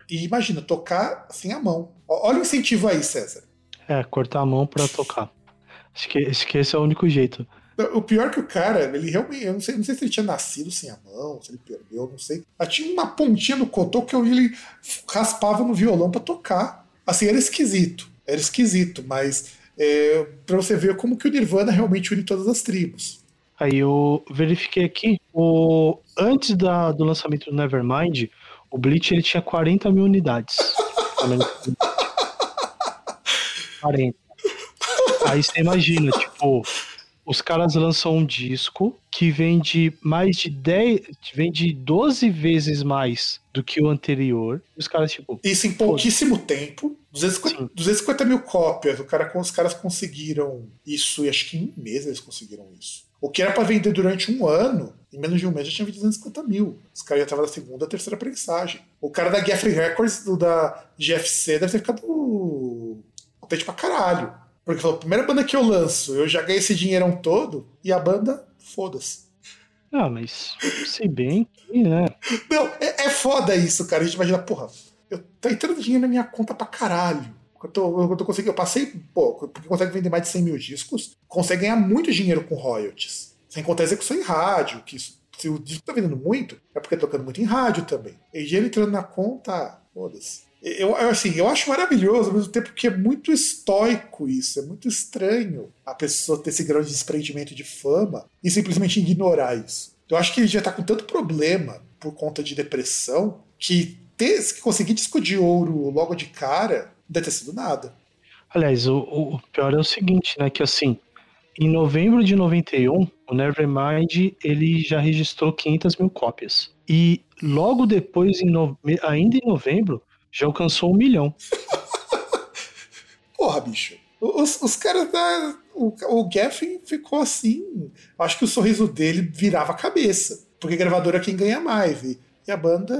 E imagina, tocar sem a mão. Olha o incentivo aí, César. É, cortar a mão para tocar. Acho que, acho que esse é o único jeito. O pior é que o cara, ele realmente. Eu não sei, não sei se ele tinha nascido sem a mão, se ele perdeu, não sei. Mas tinha uma pontinha no cotô que ele raspava no violão para tocar. Assim, era esquisito. Era esquisito, mas é, para você ver como que o Nirvana realmente une todas as tribos. Aí eu verifiquei aqui, o, antes da, do lançamento do Nevermind, o Bleach ele tinha 40 mil unidades. *laughs* 40. Aí você imagina, tipo, os caras lançam um disco que vende mais de 10, vende 12 vezes mais do que o anterior. Os caras, tipo. Isso em pouquíssimo tempo. 250, 250 mil cópias. O cara, os caras conseguiram isso, e acho que em um mês eles conseguiram isso. O que era para vender durante um ano, em menos de um mês já tinha vendido 250 mil. Os caras já estavam na segunda, terceira prensagem. O cara da Geoffrey Records, do, da GFC, deve ter ficado contente pra caralho. Porque falou, primeira banda que eu lanço, eu já ganhei esse dinheirão todo, e a banda, foda-se. Ah, mas se bem que, né? Não, é, é foda isso, cara. A gente imagina, porra, eu tá entrando dinheiro na minha conta pra caralho. Eu, tô, eu, tô conseguindo, eu passei, pô, porque consegue vender mais de 100 mil discos, consegue ganhar muito dinheiro com royalties. Sem contar a execução em rádio, que isso, se o disco tá vendendo muito, é porque tá tocando muito em rádio também. E dinheiro entrando na conta, foda-se. Eu, assim, eu acho maravilhoso, ao mesmo tempo que é muito estoico isso, é muito estranho a pessoa ter esse grau de desprendimento de fama e simplesmente ignorar isso. Eu acho que ele já tá com tanto problema por conta de depressão que ter que conseguir disco de ouro logo de cara não deve ter sido nada. Aliás, o, o pior é o seguinte, né? Que assim, em novembro de 91, o Nevermind ele já registrou 500 mil cópias. E logo depois, em no... ainda em novembro, já alcançou um milhão. *laughs* Porra, bicho. Os, os caras da. O, o Geffen ficou assim. Acho que o sorriso dele virava a cabeça. Porque gravadora é quem ganha mais. E, e a banda,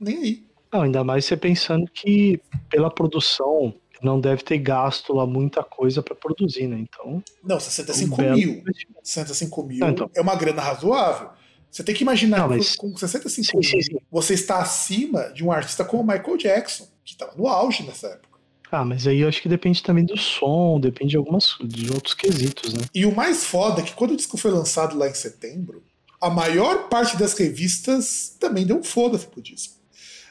nem aí. Não, ainda mais você pensando que pela produção não deve ter gasto lá muita coisa para produzir, né? Então. Não, 65 um mil. 65 mil não, então. é uma grana razoável. Você tem que imaginar não, mas... com 65 sim, mil, sim, sim. você está acima de um artista como o Michael Jackson, que estava no auge nessa época. Ah, mas aí eu acho que depende também do som, depende de algumas de outros quesitos, né? E o mais foda é que quando o disco foi lançado lá em setembro, a maior parte das revistas também deu um foda-se pro disco.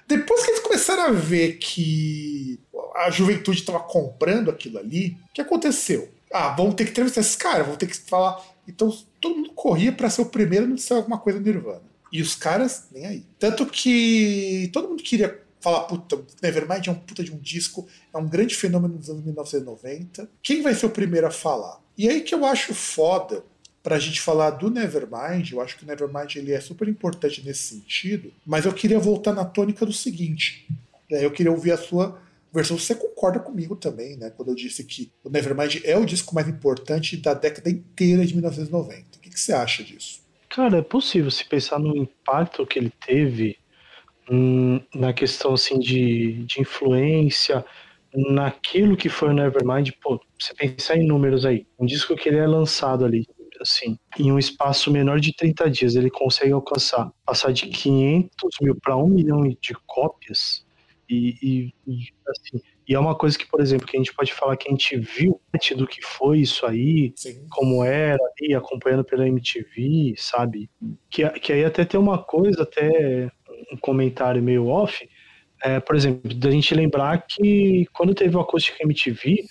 Depois que eles começaram a ver que a juventude estava comprando aquilo ali, o que aconteceu? Ah, vamos ter que entrevistar esses caras, vamos ter que falar. Então todo mundo corria para ser o primeiro a ser alguma coisa Nirvana. E os caras, nem aí. Tanto que todo mundo queria falar, puta, Nevermind é um puta de um disco, é um grande fenômeno dos anos 1990. Quem vai ser o primeiro a falar? E aí que eu acho foda pra gente falar do Nevermind, eu acho que o Nevermind ele é super importante nesse sentido, mas eu queria voltar na tônica do seguinte. Né? Eu queria ouvir a sua Versão, você concorda comigo também, né? Quando eu disse que o Nevermind é o disco mais importante da década inteira de 1990. O que, que você acha disso? Cara, é possível se pensar no impacto que ele teve hum, na questão assim de, de influência, naquilo que foi o Nevermind, pô, você pensar em números aí, um disco que ele é lançado ali, assim, em um espaço menor de 30 dias, ele consegue alcançar, passar de 500 mil para 1 milhão de cópias, e, e, e, assim, e é uma coisa que, por exemplo, que a gente pode falar que a gente viu parte do que foi isso aí, Sim. como era ali, acompanhando pela MTV, sabe? Que, que aí até tem uma coisa, até um comentário meio off, é, por exemplo, da gente lembrar que quando teve o Acústica MTV,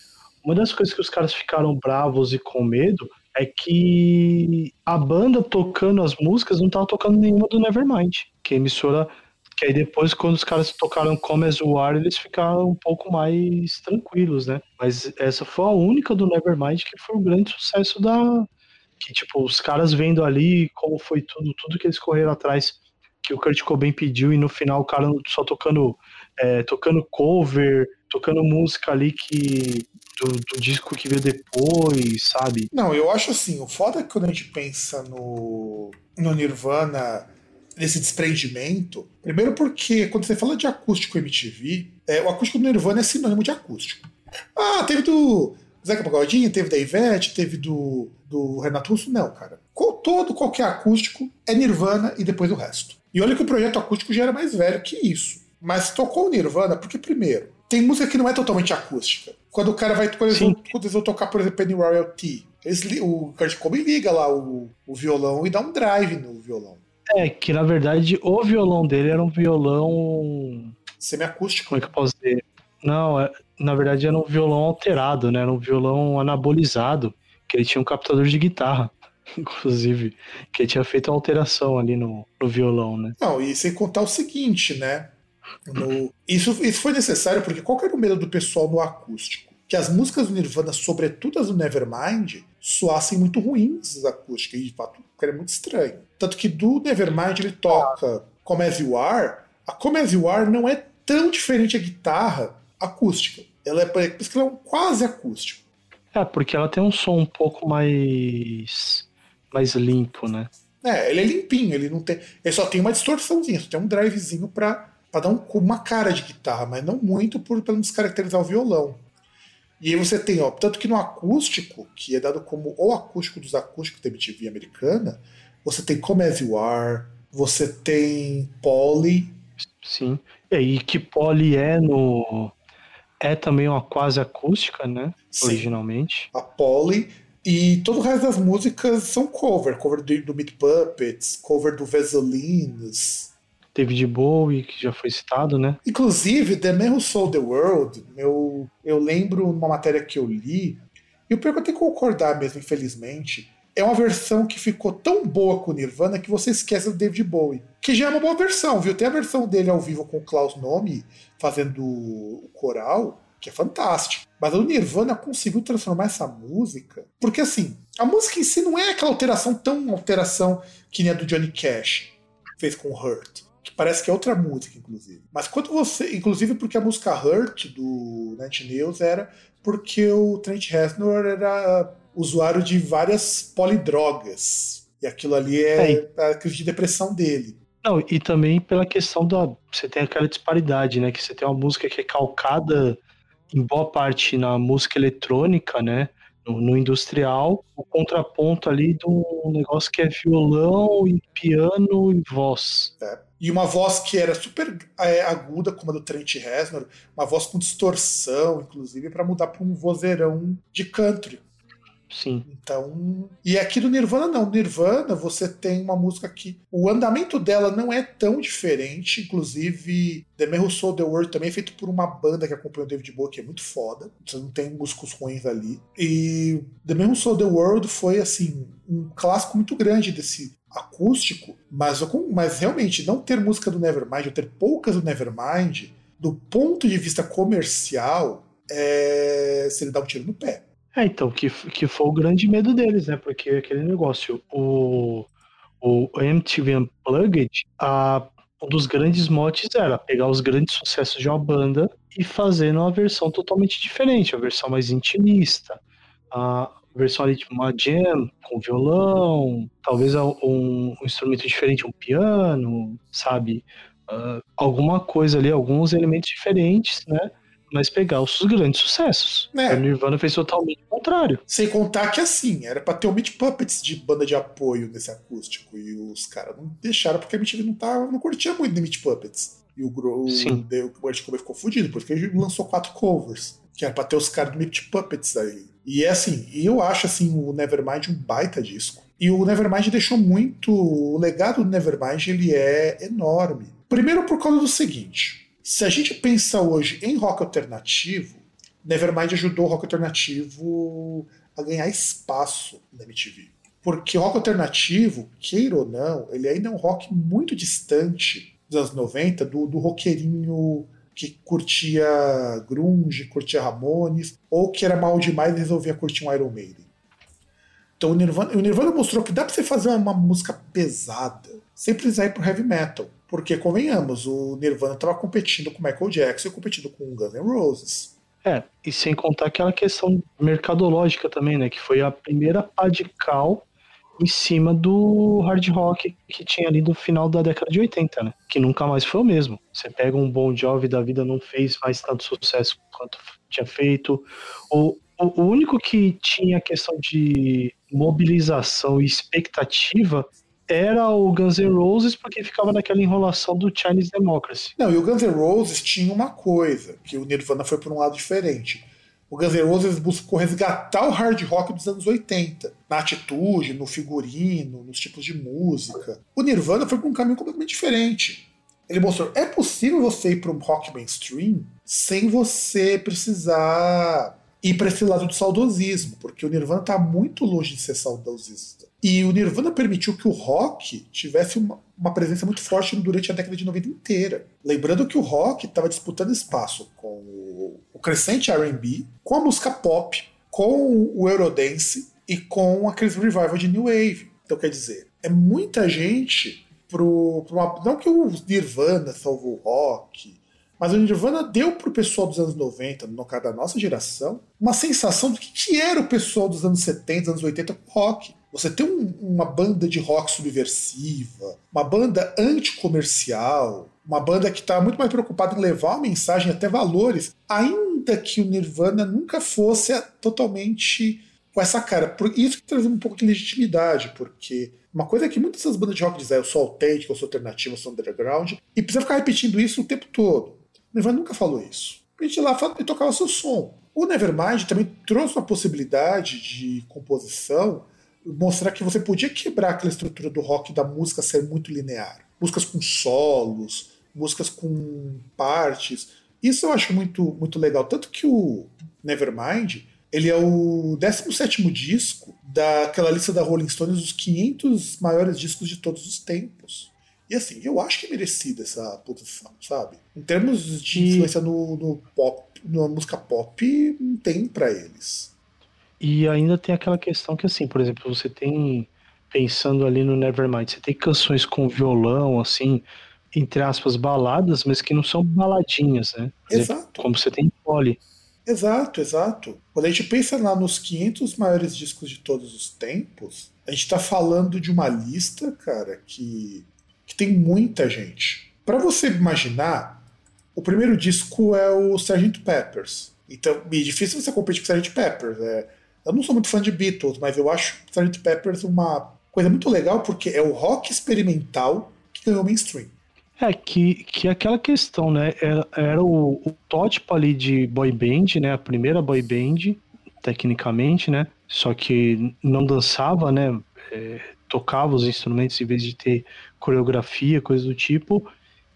uma das coisas que os caras ficaram bravos e com medo é que a banda tocando as músicas não tava tocando nenhuma do Nevermind, que a emissora que aí depois, quando os caras tocaram Come As You Are, eles ficaram um pouco mais tranquilos, né? Mas essa foi a única do Nevermind que foi um grande sucesso da... Que, tipo, os caras vendo ali como foi tudo, tudo que eles correram atrás, que o Kurt Cobain pediu, e no final o cara só tocando, é, tocando cover, tocando música ali que... Do, do, disco que veio depois, sabe? Não, eu acho assim, o foda é que quando a gente pensa no, no Nirvana desse desprendimento. Primeiro porque quando você fala de acústico MTV, é, o acústico do Nirvana é sinônimo de acústico. Ah, teve do Zeca Pagodinho, teve da Ivete, teve do, do Renato Russo. Não, cara. Todo qualquer acústico é Nirvana e depois o resto. E olha que o projeto acústico já era mais velho que isso. Mas tocou o Nirvana porque, primeiro, tem música que não é totalmente acústica. Quando o cara vai. Quando eles, vão, quando eles vão tocar, por exemplo, Penny Royalty, eles, o Kurt Cobain liga lá o, o violão e dá um drive no violão. É, que na verdade o violão dele era um violão. Semiacústico. Como é que eu posso dizer? Não, é, na verdade era um violão alterado, né? Era um violão anabolizado, que ele tinha um captador de guitarra, *laughs* inclusive, que ele tinha feito uma alteração ali no, no violão, né? Não, e sem contar o seguinte, né? No... Isso, isso foi necessário porque qual era o medo do pessoal no acústico? Que as músicas do Nirvana, sobretudo as do Nevermind, soassem muito ruins as acústicas, e de fato era muito estranho. Tanto que do Nevermind ele toca Come As You Are, a Come As You Are não é tão diferente a guitarra acústica. Ela é, por isso que ela é um quase acústico. É, porque ela tem um som um pouco mais mais limpo, né? É, ele é limpinho, ele não tem. Ele só tem uma distorçãozinha, só tem um drivezinho pra, pra dar um, uma cara de guitarra, mas não muito por, pra não descaracterizar o violão. E aí você tem, ó, tanto que no acústico, que é dado como o acústico dos acústicos da MTV americana, você tem Come As You Are, você tem Polly. Sim. E aí que Polly é no. É também uma quase acústica, né? Sim. Originalmente. A Polly. E todo o resto das músicas são cover. Cover do, do Meat Puppets, cover do Veselines. David Bowie, que já foi citado, né? Inclusive, The Man Who Sold the World, eu, eu lembro numa matéria que eu li, e o pior que eu que concordar mesmo, infelizmente, é uma versão que ficou tão boa com o Nirvana que você esquece do David Bowie. Que já é uma boa versão, viu? Tem a versão dele ao vivo com o Klaus Nomi fazendo o coral, que é fantástico. Mas o Nirvana conseguiu transformar essa música. Porque assim, a música em si não é aquela alteração tão alteração que nem a do Johnny Cash fez com Hurt que parece que é outra música, inclusive. Mas quando você. Inclusive porque a música Hurt do Night News era porque o Trent Reznor era usuário de várias polidrogas. E aquilo ali é, é. a crise de depressão dele. Não, e também pela questão da. Você tem aquela disparidade, né? Que você tem uma música que é calcada em boa parte na música eletrônica, né? No, no industrial, o contraponto ali de um negócio que é violão e piano e voz. É. E uma voz que era super é, aguda, como a do Trent Reznor, uma voz com distorção, inclusive, para mudar para um vozeirão de country. Sim. Então. E aqui do Nirvana, não. Nirvana, você tem uma música que. O andamento dela não é tão diferente. Inclusive, The Man Who Sold the World também é feito por uma banda que acompanha o David Bowie, que é muito foda. Você não tem músicos ruins ali. E The Man Who Sold the World foi, assim, um clássico muito grande desse acústico, mas, mas realmente não ter música do Nevermind, ou ter poucas do Nevermind, do ponto de vista comercial, é, se ele dá um tiro no pé. É, então, que, que foi o grande medo deles, né? Porque aquele negócio, o, o MTV Unplugged, a, um dos grandes motes era pegar os grandes sucessos de uma banda e fazer uma versão totalmente diferente, a versão mais intimista, a versão ali tipo uma jam com violão, talvez um, um instrumento diferente, um piano, sabe? Uh, alguma coisa ali, alguns elementos diferentes, né? Mas pegar os grandes sucessos. É. O Nirvana fez totalmente o contrário. Sem contar que assim, era pra ter o Meat Puppets de banda de apoio nesse acústico. E os caras não deixaram porque a MTV não, tava, não curtia muito The Meat Puppets. E o, o, o Kurt Cobain ficou fudido, porque ele lançou quatro covers. Que era pra ter os caras do Meat Puppets aí. E é assim, e eu acho assim o Nevermind um baita disco. E o Nevermind deixou muito. O legado do Nevermind ele é enorme. Primeiro por causa do seguinte: se a gente pensa hoje em rock alternativo, Nevermind ajudou o rock alternativo a ganhar espaço na MTV. Porque rock alternativo, queira ou não, ele ainda é um rock muito distante dos anos 90 do, do roqueirinho que curtia grunge, curtia Ramones, ou que era mal demais e resolvia curtir um Iron Maiden. Então o Nirvana, o Nirvana mostrou que dá pra você fazer uma música pesada sem precisar ir pro heavy metal. Porque, convenhamos, o Nirvana estava competindo com Michael Jackson e competindo com Guns N' Roses. É, e sem contar aquela questão mercadológica também, né? Que foi a primeira pá de cal em cima do hard rock que tinha ali do final da década de 80, né? Que nunca mais foi o mesmo. Você pega um Bon Jovi da vida, não fez mais tanto sucesso quanto tinha feito. O, o, único que tinha questão de mobilização e expectativa era o Guns N' Roses porque ficava naquela enrolação do Chinese Democracy. Não, e o Guns N' Roses tinha uma coisa, que o Nirvana foi por um lado diferente o Guns N' Roses buscou resgatar o hard rock dos anos 80, na atitude, no figurino, nos tipos de música. O Nirvana foi por um caminho completamente diferente. Ele mostrou é possível você ir para um rock mainstream sem você precisar ir para esse lado do saudosismo, porque o Nirvana está muito longe de ser saudosista. E o Nirvana permitiu que o rock tivesse uma, uma presença muito forte durante a década de 90 inteira. Lembrando que o rock estava disputando espaço com o, o crescente RB, com a música pop, com o Eurodance e com aqueles revival de New Wave. Então, quer dizer, é muita gente pro. pro uma, não que o Nirvana salvou o rock, mas o Nirvana deu pro pessoal dos anos 90, no caso da nossa geração, uma sensação do que, que era o pessoal dos anos 70, anos 80 com rock. Você tem um, uma banda de rock subversiva, uma banda anticomercial, uma banda que está muito mais preocupada em levar uma mensagem até valores, ainda que o Nirvana nunca fosse totalmente com essa cara. Por isso que traz um pouco de legitimidade, porque uma coisa é que muitas dessas bandas de rock dizem, ah, eu sou autêntico, eu sou alternativo, eu sou underground, e precisa ficar repetindo isso o tempo todo. O Nirvana nunca falou isso. A gente lá e tocava seu som. O Nevermind também trouxe uma possibilidade de composição mostrar que você podia quebrar aquela estrutura do rock da música ser muito linear. Músicas com solos, músicas com partes. Isso eu acho muito, muito legal. Tanto que o Nevermind, ele é o 17 disco daquela lista da Rolling Stones dos 500 maiores discos de todos os tempos. E assim, eu acho que é merecida essa posição, sabe? Em termos de influência no, no pop, na música pop, não tem para eles. E ainda tem aquela questão que, assim, por exemplo, você tem, pensando ali no Nevermind, você tem canções com violão, assim, entre aspas, baladas, mas que não são baladinhas, né? Exato. como você tem Polly. Exato, exato. Quando a gente pensa lá nos 500 maiores discos de todos os tempos, a gente tá falando de uma lista, cara, que, que tem muita gente. Para você imaginar, o primeiro disco é o Sgt. Peppers. Então, é difícil você competir com o Sgt. Peppers. É, eu não sou muito fã de Beatles, mas eu acho Sgt. Peppers uma coisa muito legal porque é o rock experimental que ganhou mainstream. É, que, que aquela questão, né? Era, era o, o tótipo ali de boy band, né? A primeira boy band, tecnicamente, né? Só que não dançava, né? É, tocava os instrumentos em vez de ter coreografia, coisa do tipo.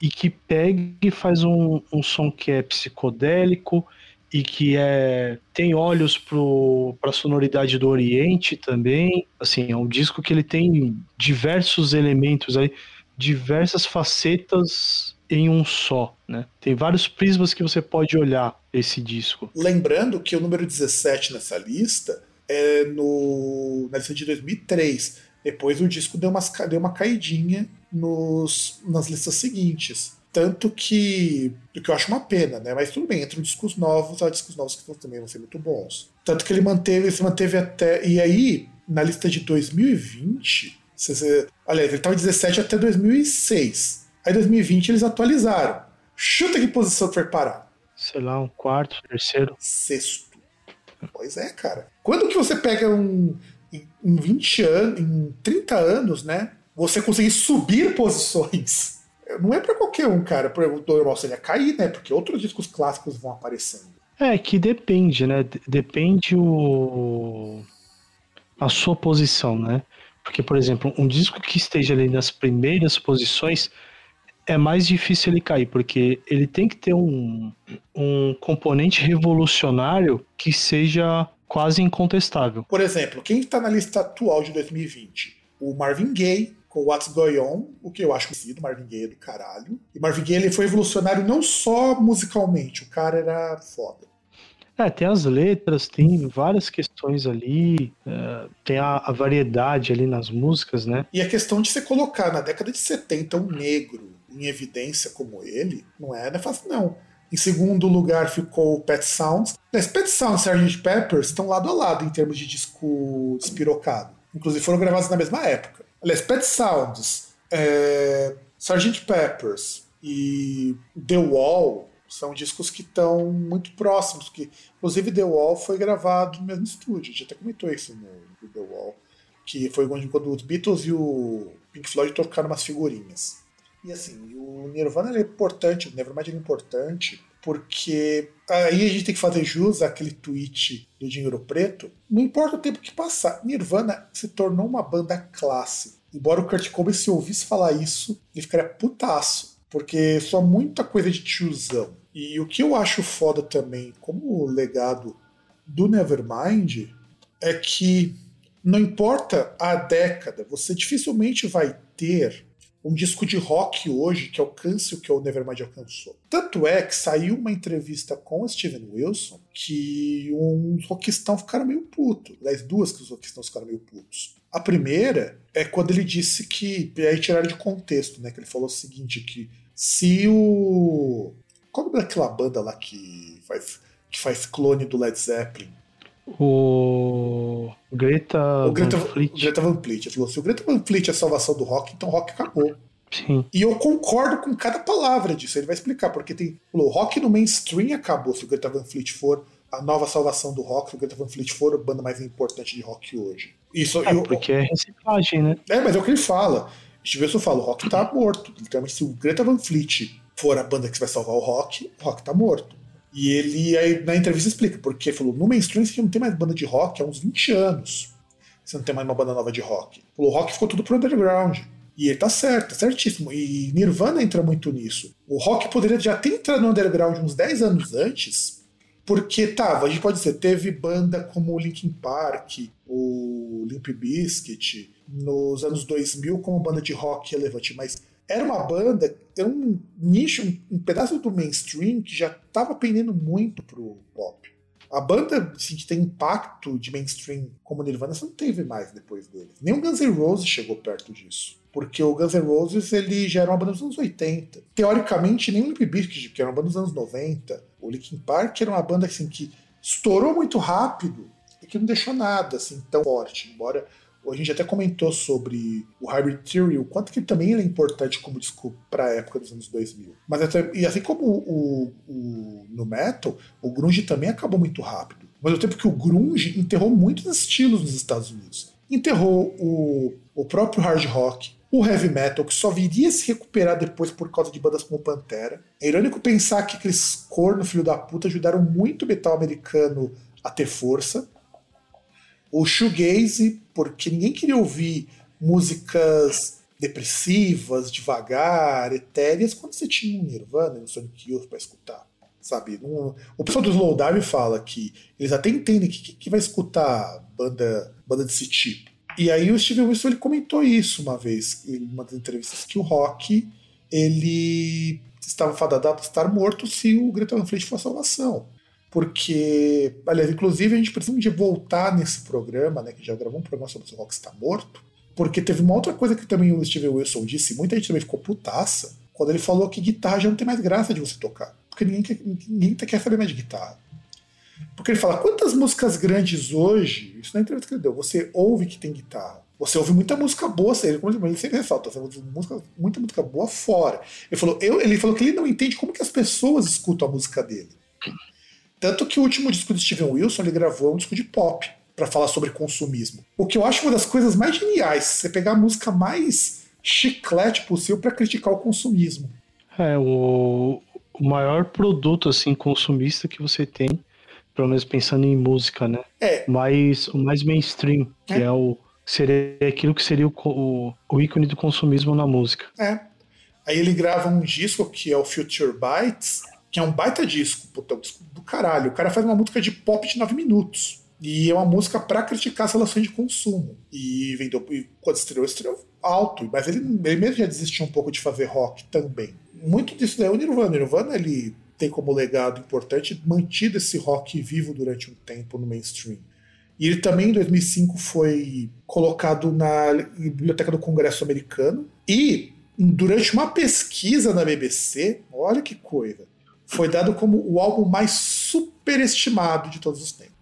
E que pega e faz um, um som que é psicodélico, e que é tem olhos para a sonoridade do Oriente também. Assim, é um disco que ele tem diversos elementos aí, diversas facetas em um só, né? Tem vários prismas que você pode olhar esse disco. Lembrando que o número 17 nessa lista é no, na lista de 2003. Depois o disco deu, umas, deu uma caidinha nos, nas listas seguintes. Tanto que. O que eu acho uma pena, né? Mas tudo bem, entram discos novos, há discos novos que também vão ser muito bons. Tanto que ele manteve, se manteve até. E aí, na lista de 2020, você, aliás, ele estava 17 até 2006. Aí 2020 eles atualizaram. Chuta que posição foi parar. Sei lá, um quarto, terceiro. Sexto. Pois é, cara. Quando que você pega um. Em 20 anos, em 30 anos, né? Você conseguir subir posições não é para qualquer um, cara. O normal seria cair, né? Porque outros discos clássicos vão aparecendo. É, que depende, né? Depende o. a sua posição, né? Porque, por exemplo, um disco que esteja ali nas primeiras posições é mais difícil ele cair, porque ele tem que ter um, um componente revolucionário que seja quase incontestável. Por exemplo, quem está na lista atual de 2020? O Marvin Gaye, com What's Going On, o que eu acho conhecido, Marvin Gaye é do caralho. E Marvin Gaye ele foi revolucionário não só musicalmente, o cara era foda. É, tem as letras, tem várias questões ali, é, tem a, a, variedade ali nas músicas, né? E a questão de você colocar na década de 70 um negro em evidência como ele, não é, não é fácil não. Em segundo lugar ficou o Pet Sounds. Mas Pet Sounds e Sgt. Peppers estão lado a lado em termos de disco despirocado. Inclusive foram gravados na mesma época. Aliás, Pet Sounds, é, Sgt. Peppers e The Wall são discos que estão muito próximos. Que, inclusive, The Wall foi gravado no mesmo estúdio. A gente até comentou isso no, no The Wall. Que foi quando os Beatles e o Pink Floyd tocaram umas figurinhas. E assim, o Nirvana é importante, o Nevermind é importante, porque aí a gente tem que fazer jus àquele tweet do Dinheiro Preto. Não importa o tempo que passar, Nirvana se tornou uma banda classe. Embora o Kurt Cobain se ouvisse falar isso, ele ficaria putaço, porque só muita coisa de tiozão. E o que eu acho foda também, como legado do Nevermind, é que não importa a década, você dificilmente vai ter um disco de rock hoje que alcance o que o Nevermind alcançou. Tanto é que saiu uma entrevista com o Steven Wilson que uns rockistãos ficaram meio putos. Aliás, duas que os rockistãos ficaram meio putos. A primeira é quando ele disse que. E aí tiraram de contexto, né? Que ele falou o seguinte: que se o. Qual é daquela banda lá que faz, que faz clone do Led Zeppelin? O Greta, o Greta Van Fleet. Greta Van Fleet. Falou, se o Greta Van Fleet é a salvação do rock, então o rock acabou. Sim. E eu concordo com cada palavra disso. Ele vai explicar, porque tem. O rock no mainstream acabou se o Greta Van Fleet for a nova salvação do rock, se o Greta Van Fleet for a banda mais importante de rock hoje. Isso, é, eu, porque é reciclagem, né? É, mas é o que ele fala. Steve Wilson fala, o rock tá morto. Literalmente, se o Greta Van Fleet for a banda que vai salvar o rock, o rock tá morto. E ele aí na entrevista explica, porque falou, no mainstream você não tem mais banda de rock há uns 20 anos. Você não tem mais uma banda nova de rock. O rock ficou tudo pro underground. E ele tá certo, tá certíssimo. E Nirvana entra muito nisso. O rock poderia já ter entrado no underground uns 10 anos antes, porque tava, a gente pode dizer, teve banda como o Linkin Park, o Limp Bizkit, nos anos 2000 como banda de rock relevante, mas era uma banda, era um nicho, um, pedaço do mainstream que já estava pendendo muito pro pop. A banda assim, que tem impacto de mainstream como Nirvana, você não teve mais depois deles. Nem o Guns N' Roses chegou perto disso. Porque o Guns N' Roses ele já era uma banda dos anos 80. Teoricamente, nem o Limp Bizkit, que era uma banda dos anos 90. O Linkin Park era uma banda assim, que estourou muito rápido e que não deixou nada assim tão forte. Embora a gente até comentou sobre o Hybrid Theory, o quanto que também ele é importante como disco para a época dos anos 2000. Mas até, e assim como o, o, no metal, o grunge também acabou muito rápido. Mas o tempo que o grunge enterrou muitos estilos nos Estados Unidos. Enterrou o, o próprio hard rock, o heavy metal, que só viria a se recuperar depois por causa de bandas como Pantera. É irônico pensar que aqueles corno filho da puta ajudaram muito o metal americano a ter força o shoegaze, porque ninguém queria ouvir músicas depressivas, devagar, etéreas, quando você tinha um Nirvana e um Sonic Youth para escutar. Sabe? o pessoal do Slowdive fala que eles até entendem que, que, que vai escutar banda, banda desse tipo. E aí o Steven Wilson ele comentou isso uma vez, em uma das entrevistas, que o rock ele estava fadado a estar morto se o Greta Van Fleet for a salvação porque, aliás, inclusive a gente precisa de voltar nesse programa, né, que já gravou um programa sobre o rock está morto, Porque teve uma outra coisa que também o Steven Wilson disse, muita gente também ficou putaça, quando ele falou que guitarra já não tem mais graça de você tocar. Porque ninguém quer, ninguém quer saber mais de guitarra. Porque ele fala, quantas músicas grandes hoje, isso na entrevista que ele deu, você ouve que tem guitarra? Você ouve muita música boa, ele sempre ressalta, você ouve música, muita música boa fora. Ele falou, eu, ele falou que ele não entende como que as pessoas escutam a música dele. Tanto que o último disco de Steven Wilson ele gravou um disco de pop para falar sobre consumismo. O que eu acho uma das coisas mais geniais, você pegar a música mais chiclete possível para criticar o consumismo. É, o, o maior produto assim consumista que você tem, pelo menos pensando em música, né? É. Mais, o mais mainstream, que é, é o seria aquilo que seria o, o, o, ícone do consumismo na música. É. Aí ele grava um disco que é o Future Bites, que é um baita disco, puta, um disco do caralho. O cara faz uma música de pop de 9 minutos. E é uma música para criticar as relações de consumo. E vendeu, e quando estreou, estreou alto. Mas ele, ele mesmo já desistiu um pouco de fazer rock também. Muito disso daí é o Nirvana. O Nirvana ele tem como legado importante mantido esse rock vivo durante um tempo no mainstream. E ele também, em 2005, foi colocado na Biblioteca do Congresso Americano. E, durante uma pesquisa na BBC, olha que coisa, foi dado como o álbum mais superestimado de todos os tempos.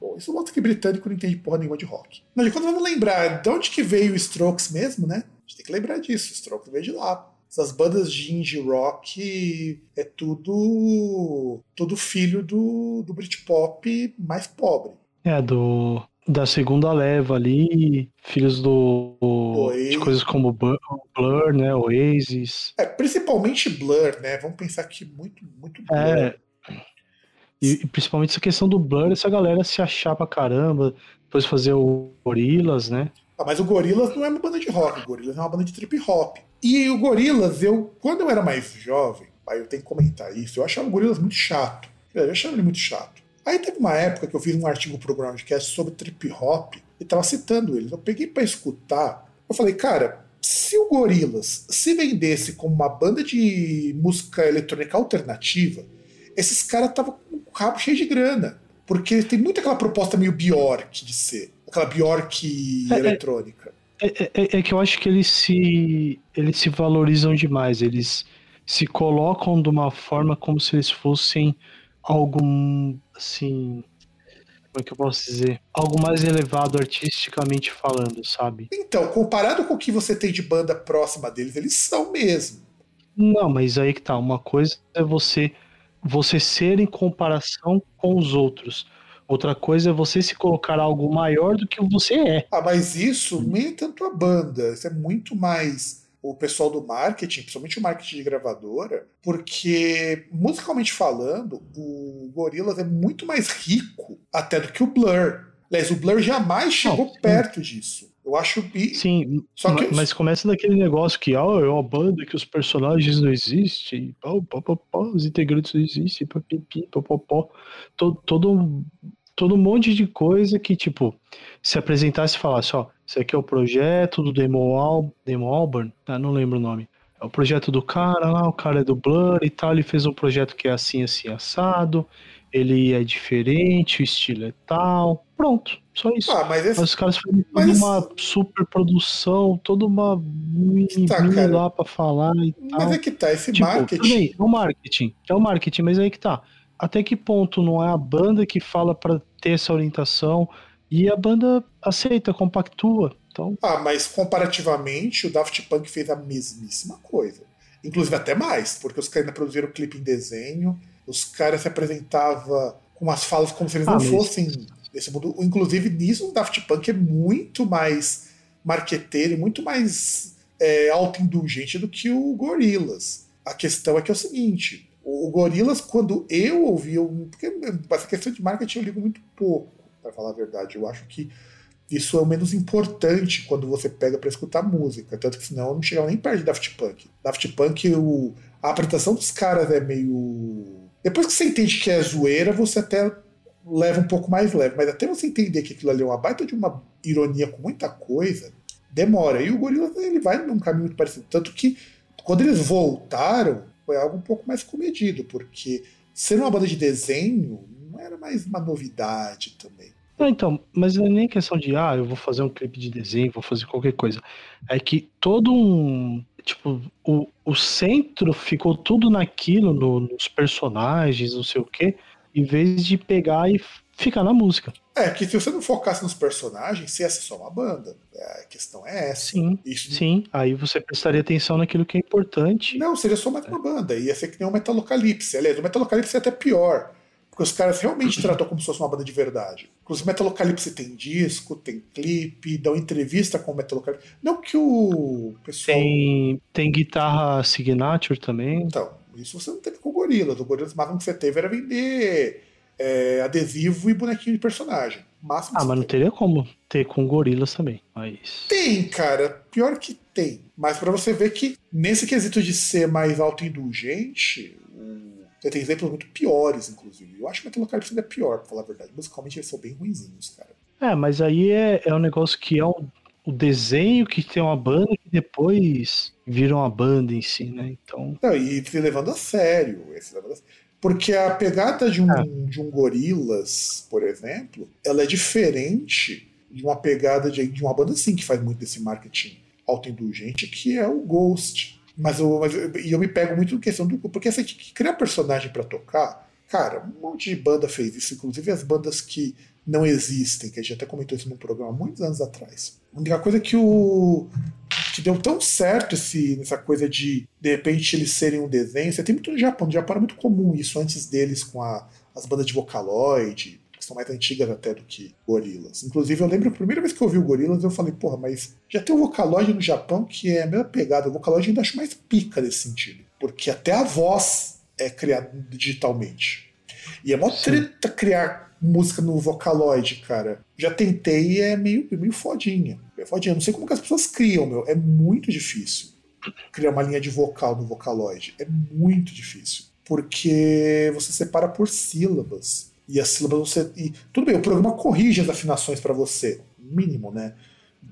Bom, isso mostra que britânico não entende porra nenhuma de rock. Mas quando vamos lembrar de onde que veio o Strokes mesmo, né? A gente tem que lembrar disso. O Strokes veio de lá. Essas bandas de indie rock é tudo tudo filho do, do Britpop mais pobre. É, do, da segunda leva ali, filhos do, de coisas como Blur, né, Oasis. É, principalmente Blur, né? Vamos pensar que muito, muito Blur. É, e, e, principalmente essa questão do Blur, essa galera se achar pra caramba, depois fazer o Gorilas, né? Ah, mas o Gorilas não é uma banda de rock, o Gorilas é uma banda de trip hop. E o Gorilas, eu, quando eu era mais jovem, aí eu tenho que comentar isso, eu achava o Gorilas muito chato. Eu achava ele muito chato. Aí teve uma época que eu fiz um artigo pro Groundcast sobre trip hop e tava citando eles. Eu peguei para escutar, eu falei, cara, se o Gorillaz se vendesse como uma banda de música eletrônica alternativa, esses caras estavam com o rabo cheio de grana. Porque tem muito aquela proposta meio Bjork de ser. Aquela Bjork é, é eletrônica. É, é, é, que eu acho que eles se, eles se valorizam demais. Eles se colocam de uma forma como se eles fossem algo assim. Como é que eu posso dizer? Algo mais elevado artisticamente falando, sabe? Então, comparado com o que você tem de banda próxima deles, eles são mesmo. Não, mas aí que tá. Uma coisa é você você ser em comparação com os outros. Outra coisa é você se colocar algo maior do que você é. Ah, mas isso nem é tanto a banda. Isso é muito mais o pessoal do marketing, principalmente o marketing de gravadora, porque musicalmente falando, o Gorillaz é muito mais rico até do que o Blur. Aliás, o Blur jamais chegou Não, perto disso. Eu acho. Sim, Só que mas, começa daquele negócio que oh, é uma banda que os personagens não existem, pá, pá, pá, pá, os integrantes não existem, pá, pá, pá, pá, todo, todo, todo um monte de coisa que, tipo, se apresentasse e falasse, ó, esse aqui é o projeto do Demo, Al Demo Albarn, ah, não lembro o nome. É o projeto do cara lá, o cara é do Blur e tal, ele fez um projeto que é assim, assim, assado, ele é diferente, o estilo é tal, pronto, só isso. Ah, mas, esse... mas os caras fizeram mas... uma super produção, toda uma mini tá, lá pra falar e tal. Mas é que tá, esse tipo, marketing... É o marketing, é o marketing, mas aí que tá. Até que ponto não é a banda que fala para ter essa orientação, e a banda aceita, compactua. Então... Ah, mas comparativamente, o Daft Punk fez a mesmíssima coisa. Inclusive até mais, porque os caras ainda produziram o clipe em desenho, os caras se apresentavam com as falas como se eles ah, não mas... fossem desse mundo. Inclusive, nisso, o Daft Punk é muito mais marqueteiro e muito mais é, autoindulgente do que o Gorillaz. A questão é que é o seguinte: o, o Gorillaz, quando eu ouvi, eu, porque essa questão de marketing eu ligo muito pouco para falar a verdade. Eu acho que isso é o menos importante quando você pega para escutar música. Tanto que senão eu não chegava nem perto de Daft Punk. Daft Punk, o, a apresentação dos caras é meio. Depois que você entende que é zoeira, você até leva um pouco mais leve. Mas até você entender que aquilo ali é uma baita de uma ironia com muita coisa, demora. E o Gorillaz ele vai num caminho muito parecido. Tanto que quando eles voltaram, foi algo um pouco mais comedido, porque sendo uma banda de desenho, não era mais uma novidade também. Não, então, mas não é nem questão de, ah, eu vou fazer um clipe de desenho, vou fazer qualquer coisa. É que todo um. Tipo, o, o centro ficou tudo naquilo, no, nos personagens, não sei o quê, em vez de pegar e ficar na música. É, que se você não focasse nos personagens, você ia ser só uma banda. É, a questão é essa. Sim, Isso... sim. Aí você prestaria atenção naquilo que é importante. Não, seria só mais uma banda. Ia ser que nem o Metalocalypse. Aliás, o Metalocalypse é até pior. Porque os caras realmente tratam como se fosse uma banda de verdade. Inclusive, Metalocalypse tem disco, tem clipe, dão entrevista com o Metalocalypse. Não que o pessoal. Tem, tem guitarra Signature também. Então, isso você não teve com o Gorillaz. O Gorillaz, o máximo que você teve era vender é, adesivo e bonequinho de personagem. Máximo ah, mas não teria como ter com gorilas também. Mas... Tem, cara. Pior que tem. Mas para você ver que nesse quesito de ser mais autoindulgente, tem exemplos muito piores, inclusive. Eu acho que o Metalocalypse ainda é pior, pra falar a verdade. Musicalmente eles são bem ruinzinhos, cara. É, mas aí é, é um negócio que é um, o desenho que tem uma banda que depois vira uma banda em si, né? Então. Não, e se levando a sério. Esse levando a sério. Porque a pegada de um, é. de um gorilas, por exemplo, ela é diferente de uma pegada de, de uma banda assim que faz muito desse marketing autoindulgente, que é o Ghost. Mas eu, mas eu, e eu me pego muito em questão do. Porque tem que criar personagem para tocar. Cara, um monte de banda fez isso, inclusive as bandas que não existem, que a gente até comentou isso num programa muitos anos atrás. A única coisa que o. que deu tão certo esse, essa coisa de, de repente, eles serem um desenho. Você tem muito no Japão. No Japão era muito comum isso antes deles com a, as bandas de Vocaloid, que são mais antigas até do que Gorilas. Inclusive, eu lembro a primeira vez que eu ouvi o Gorilas, eu falei, porra, mas já tem o Vocaloid no Japão que é a mesma pegada. O Vocaloid ainda acho mais pica nesse sentido. Porque até a voz é criada digitalmente. E é mó treta criar música no Vocaloid, cara. Já tentei e é meio, meio fodinha. É fodinha. Não sei como que as pessoas criam, meu. É muito difícil criar uma linha de vocal no Vocaloid. É muito difícil. Porque você separa por sílabas. E as sílabas você. E, tudo bem, o programa corrige as afinações para você, mínimo, né?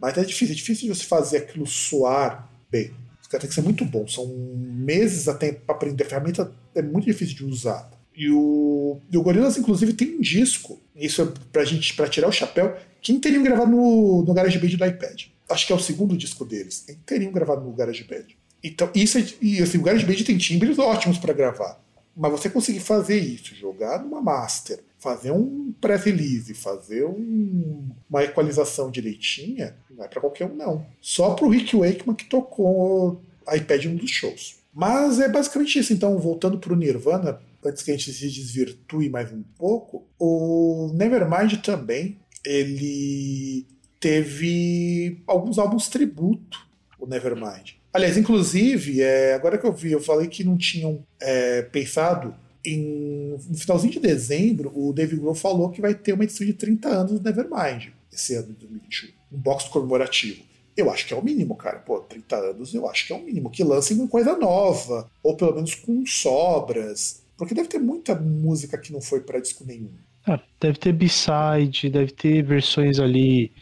Mas é difícil, é difícil de você fazer aquilo soar bem. Os caras tem que ser muito bom. São meses até para aprender. A ferramenta é muito difícil de usar. E o, e o Gorillaz, inclusive, tem um disco. Isso é pra gente, para tirar o chapéu, que inteirinho gravado no, no GarageBand do iPad. Acho que é o segundo disco deles. É inteirinho gravado no GarageBand. Então, isso é, e assim, o GarageBand tem timbres ótimos para gravar. Mas você conseguir fazer isso, jogar numa master, fazer um pré-release, fazer um, uma equalização direitinha, não é para qualquer um, não. Só para o Rick Wakeman que tocou iPad em um dos shows. Mas é basicamente isso. Então, voltando para o Nirvana, antes que a gente se desvirtue mais um pouco, o Nevermind também, ele teve alguns álbuns tributo, o Nevermind. Aliás, inclusive, é, agora que eu vi, eu falei que não tinham é, pensado em, no finalzinho de dezembro, o David Grohl falou que vai ter uma edição de 30 anos do Nevermind esse ano de 2021, um box comemorativo. Eu acho que é o mínimo, cara. Pô, 30 anos eu acho que é o mínimo. Que lancem uma coisa nova, ou pelo menos com sobras. Porque deve ter muita música que não foi para disco nenhum. Ah, deve ter B-side, deve ter versões ali.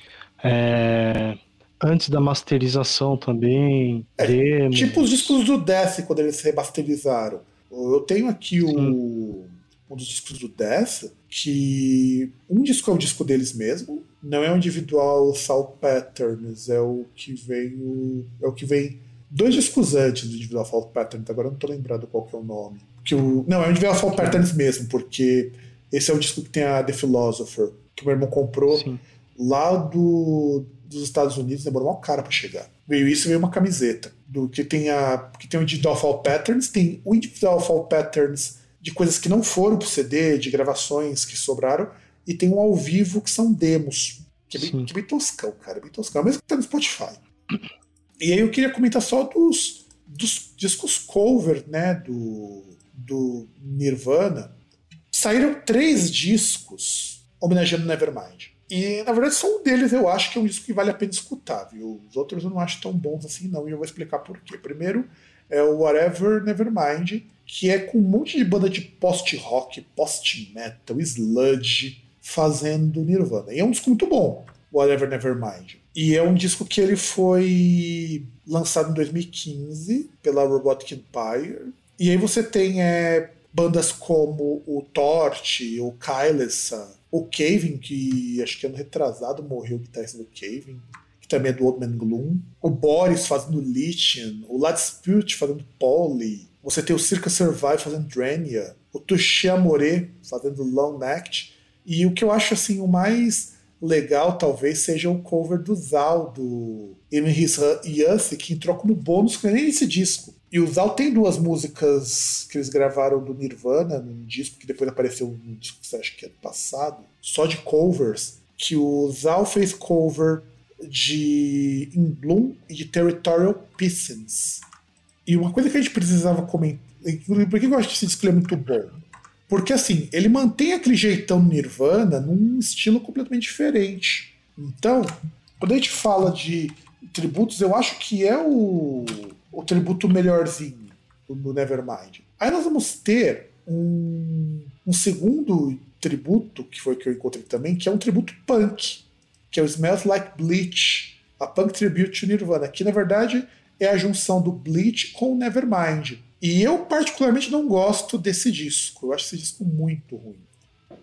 É antes da masterização também. É, tipo os discos do Death, quando eles remasterizaram. Eu tenho aqui o, um dos discos do Death, que um disco é o disco deles mesmo, não é o individual Fall Patterns, é o que veio. É o que vem dois discos antes do individual Fall Patterns, agora eu não tô lembrado qual que é o nome. Que o, não, é o individual Fall Patterns mesmo, porque esse é o disco que tem a The Philosopher, que meu irmão comprou Sim. lá do dos Estados Unidos demorou uma cara para chegar. Veio isso veio uma camiseta. Do que tem a. que tem o Individual Fall Patterns, tem o Individual Fall Patterns de coisas que não foram pro CD, de gravações que sobraram, e tem um ao vivo que são demos. Que é bem, que é bem toscão, cara. É bem toscão. Mesmo que tá no Spotify. E aí eu queria comentar só dos, dos discos cover, né? Do, do Nirvana. Saíram três discos homenageando Nevermind. E, na verdade, só um deles eu acho que é um disco que vale a pena escutar, viu? Os outros eu não acho tão bons assim, não, e eu vou explicar por quê. Primeiro é o Whatever Nevermind, que é com um monte de banda de post-rock, post-metal, sludge, fazendo Nirvana. E é um disco muito bom, Whatever Nevermind. E é um disco que ele foi lançado em 2015 pela Robotic Empire. E aí você tem é, bandas como o Torch, o Kylesa, o Kevin, que acho que ano retrasado morreu o guitarrista do Kevin, que também é do Old Man Gloom, o Boris fazendo Lithium, o Lad Spirit fazendo Polly, você tem o Circa Survive fazendo Drania, o Touché Amore fazendo Long Act, e o que eu acho assim o mais legal talvez seja o cover do Zal, do In His Youth, que entrou como bônus que nem esse disco. E o Zal tem duas músicas que eles gravaram do Nirvana, num disco que depois apareceu num disco que você acha que é do passado, só de covers, que o Zal fez cover de In Bloom e de Territorial Pistons. E uma coisa que a gente precisava comentar. Por que eu acho que esse disco é muito bom? Porque assim, ele mantém aquele jeitão Nirvana num estilo completamente diferente. Então, quando a gente fala de tributos, eu acho que é o o tributo melhorzinho do Nevermind. Aí nós vamos ter um, um segundo tributo, que foi que eu encontrei também, que é um tributo punk, que é o Smells Like Bleach, a Punk Tribute to Nirvana, que na verdade é a junção do Bleach com o Nevermind. E eu particularmente não gosto desse disco, eu acho esse disco muito ruim.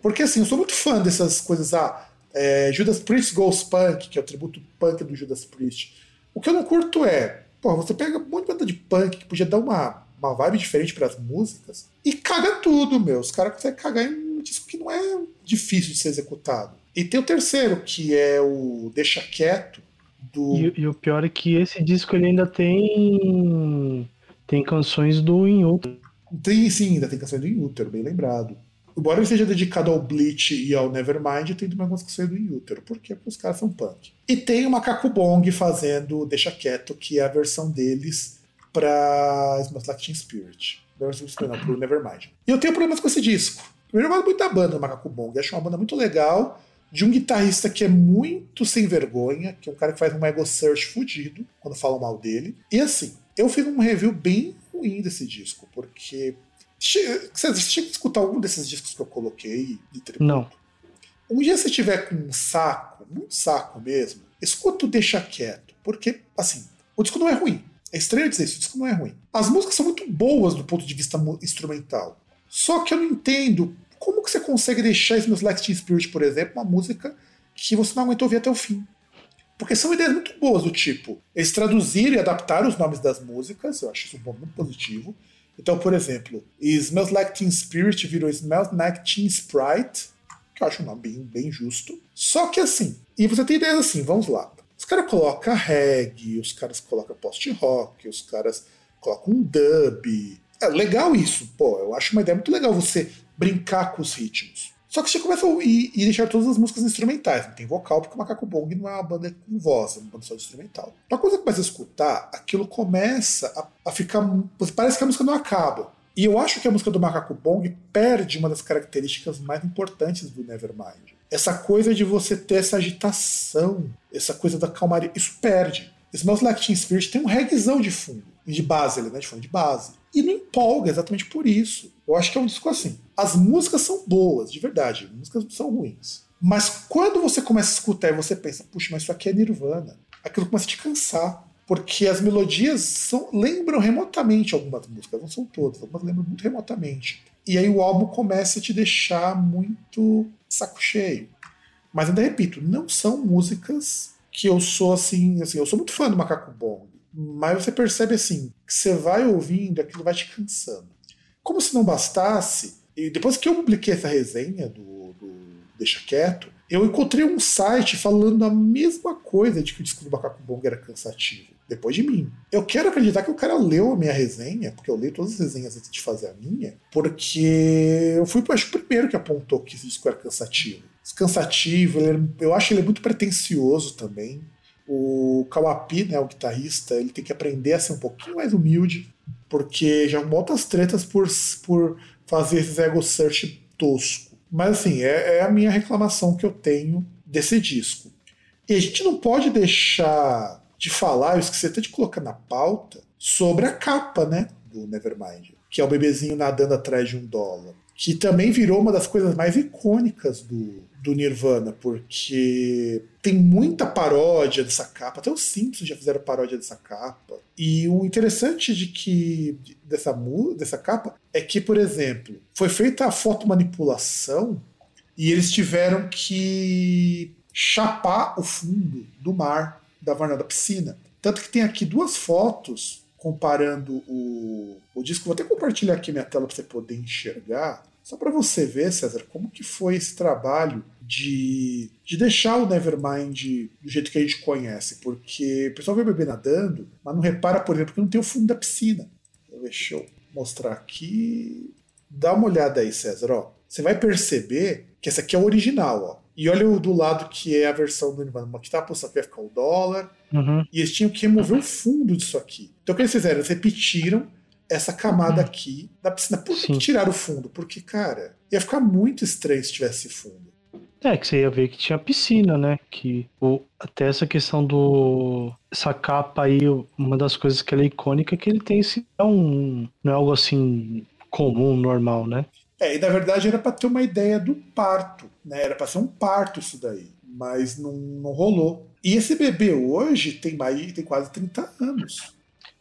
Porque assim, eu sou muito fã dessas coisas, ah, é, Judas Priest Goes Punk, que é o tributo punk do Judas Priest. O que eu não curto é Pô, você pega um monte de banda de punk que podia dar uma, uma vibe diferente para as músicas e caga tudo, meu. Os caras conseguem cagar em um disco que não é difícil de ser executado. E tem o terceiro, que é o Deixa Quieto, do... E, e, o pior é que esse disco ele ainda tem tem canções do In Tem sim, ainda tem canções do In bem lembrado. Embora ele seja dedicado ao Bleach e ao Nevermind, tem também algumas canções do In Utero. Por quê? Porque os caras são punk. E tem o Macaco Bong fazendo Deixa Quieto, que é a versão deles pra Smells Like Teen Spirit. Não, pro Nevermind. E eu tenho problemas com esse disco. Primeiro, eu gosto muito da banda, o Macaco Bong. Acho uma banda muito legal, de um guitarrista que é muito sem vergonha, que é um cara que faz um ego search fudido quando falam mal dele. E assim, eu fiz um review bem ruim desse disco, porque você chega a escutar algum desses discos que eu coloquei de tributo? Não. Um dia você tiver com um saco, muito saco mesmo, escuta o Deixa Quieto. Porque, assim, o disco não é ruim. É estranho dizer isso, o disco não é ruim. As músicas são muito boas do ponto de vista instrumental. Só que eu não entendo como que você consegue deixar Smells Like Teen Spirit, por exemplo, uma música que você não aguentou ouvir até o fim. Porque são ideias muito boas do tipo, eles traduziram e adaptaram os nomes das músicas, eu acho isso um ponto muito positivo. Então, por exemplo, Smells Like Teen Spirit virou Smells Like Teen Sprite, que eu acho um nome bem, bem justo. Só que assim, e você tem ideias assim, vamos lá. Os caras colocam reggae, os caras colocam post-rock, os caras colocam um dub. É legal isso, pô, eu acho uma ideia muito legal você brincar com os ritmos. Só que você começa a e deixar todas as músicas instrumentais. Não tem vocal, porque o Macaco Bong não é uma banda com voz, é uma banda só instrumental. Então quando você começa a escutar, aquilo começa a, a ficar. Parece que a música não acaba. E eu acho que a música do Macaco Bong perde uma das características mais importantes do Nevermind. Essa coisa de você ter essa agitação, essa coisa da calmaria, isso perde. Smells Like Teen Spirit tem um reggaezão de fundo, de base, né, de fundo de base. E não empolga exatamente por isso. Eu acho que é um disco assim. As músicas são boas, de verdade. As músicas não são ruins. Mas quando você começa a escutar e você pensa, puxa, mas isso aqui é Nirvana, aquilo começa a te cansar. Porque as melodias são, lembram remotamente algumas músicas, não são todas, algumas lembram muito remotamente. E aí o álbum começa a te deixar muito saco cheio. Mas ainda repito, não são músicas que eu sou assim, assim, eu sou muito fã do Macaco Bong. Mas você percebe assim, que você vai ouvindo, aquilo vai te cansando. Como se não bastasse, e depois que eu publiquei essa resenha do, do Deixa Quieto, eu encontrei um site falando a mesma coisa de que o disco do Macaco Bong era cansativo, depois de mim. Eu quero acreditar que o cara leu a minha resenha, porque eu leio todas as resenhas antes de fazer a minha, porque eu fui acho, o primeiro que apontou que esse disco era cansativo. Cansativo, eu acho ele muito pretencioso também. O Kawapi, né, o guitarrista, ele tem que aprender a ser um pouquinho mais humilde, porque já bota as tretas por, por fazer esse ego search tosco. Mas assim, é, é a minha reclamação que eu tenho desse disco. E a gente não pode deixar de falar, eu esqueci até de colocar na pauta, sobre a capa, né, do Nevermind, que é o bebezinho nadando atrás de um dólar. Que também virou uma das coisas mais icônicas do, do Nirvana, porque tem muita paródia dessa capa, até os Simpsons já fizeram paródia dessa capa. E o interessante de que dessa, dessa capa é que, por exemplo, foi feita a fotomanipulação e eles tiveram que chapar o fundo do mar da varanda da piscina. Tanto que tem aqui duas fotos comparando o, o disco. Vou até compartilhar aqui minha tela para você poder enxergar. Só para você ver, César, como que foi esse trabalho de, de deixar o Nevermind do jeito que a gente conhece. Porque o pessoal vê o bebê nadando, mas não repara, por exemplo, que não tem o fundo da piscina. Deixa eu mostrar aqui. Dá uma olhada aí, César. Ó. Você vai perceber que essa aqui é a original. Ó. E olha o do lado que é a versão do Nirvana. Aqui tá a posição que vai ficar o dólar. Uhum. E eles tinham que remover o fundo disso aqui. Então o que eles fizeram? Eles repetiram essa camada aqui da piscina. Por que tiraram o fundo? Porque, cara, ia ficar muito estranho se tivesse fundo. É, que você ia ver que tinha piscina, né? Que o, até essa questão do. Essa capa aí, uma das coisas que ela é icônica é que ele tem esse. É um, não é algo assim comum, normal, né? É, e na verdade era para ter uma ideia do parto, né? Era para ser um parto isso daí. Mas não, não rolou. E esse bebê hoje tem, mais, tem quase 30 anos.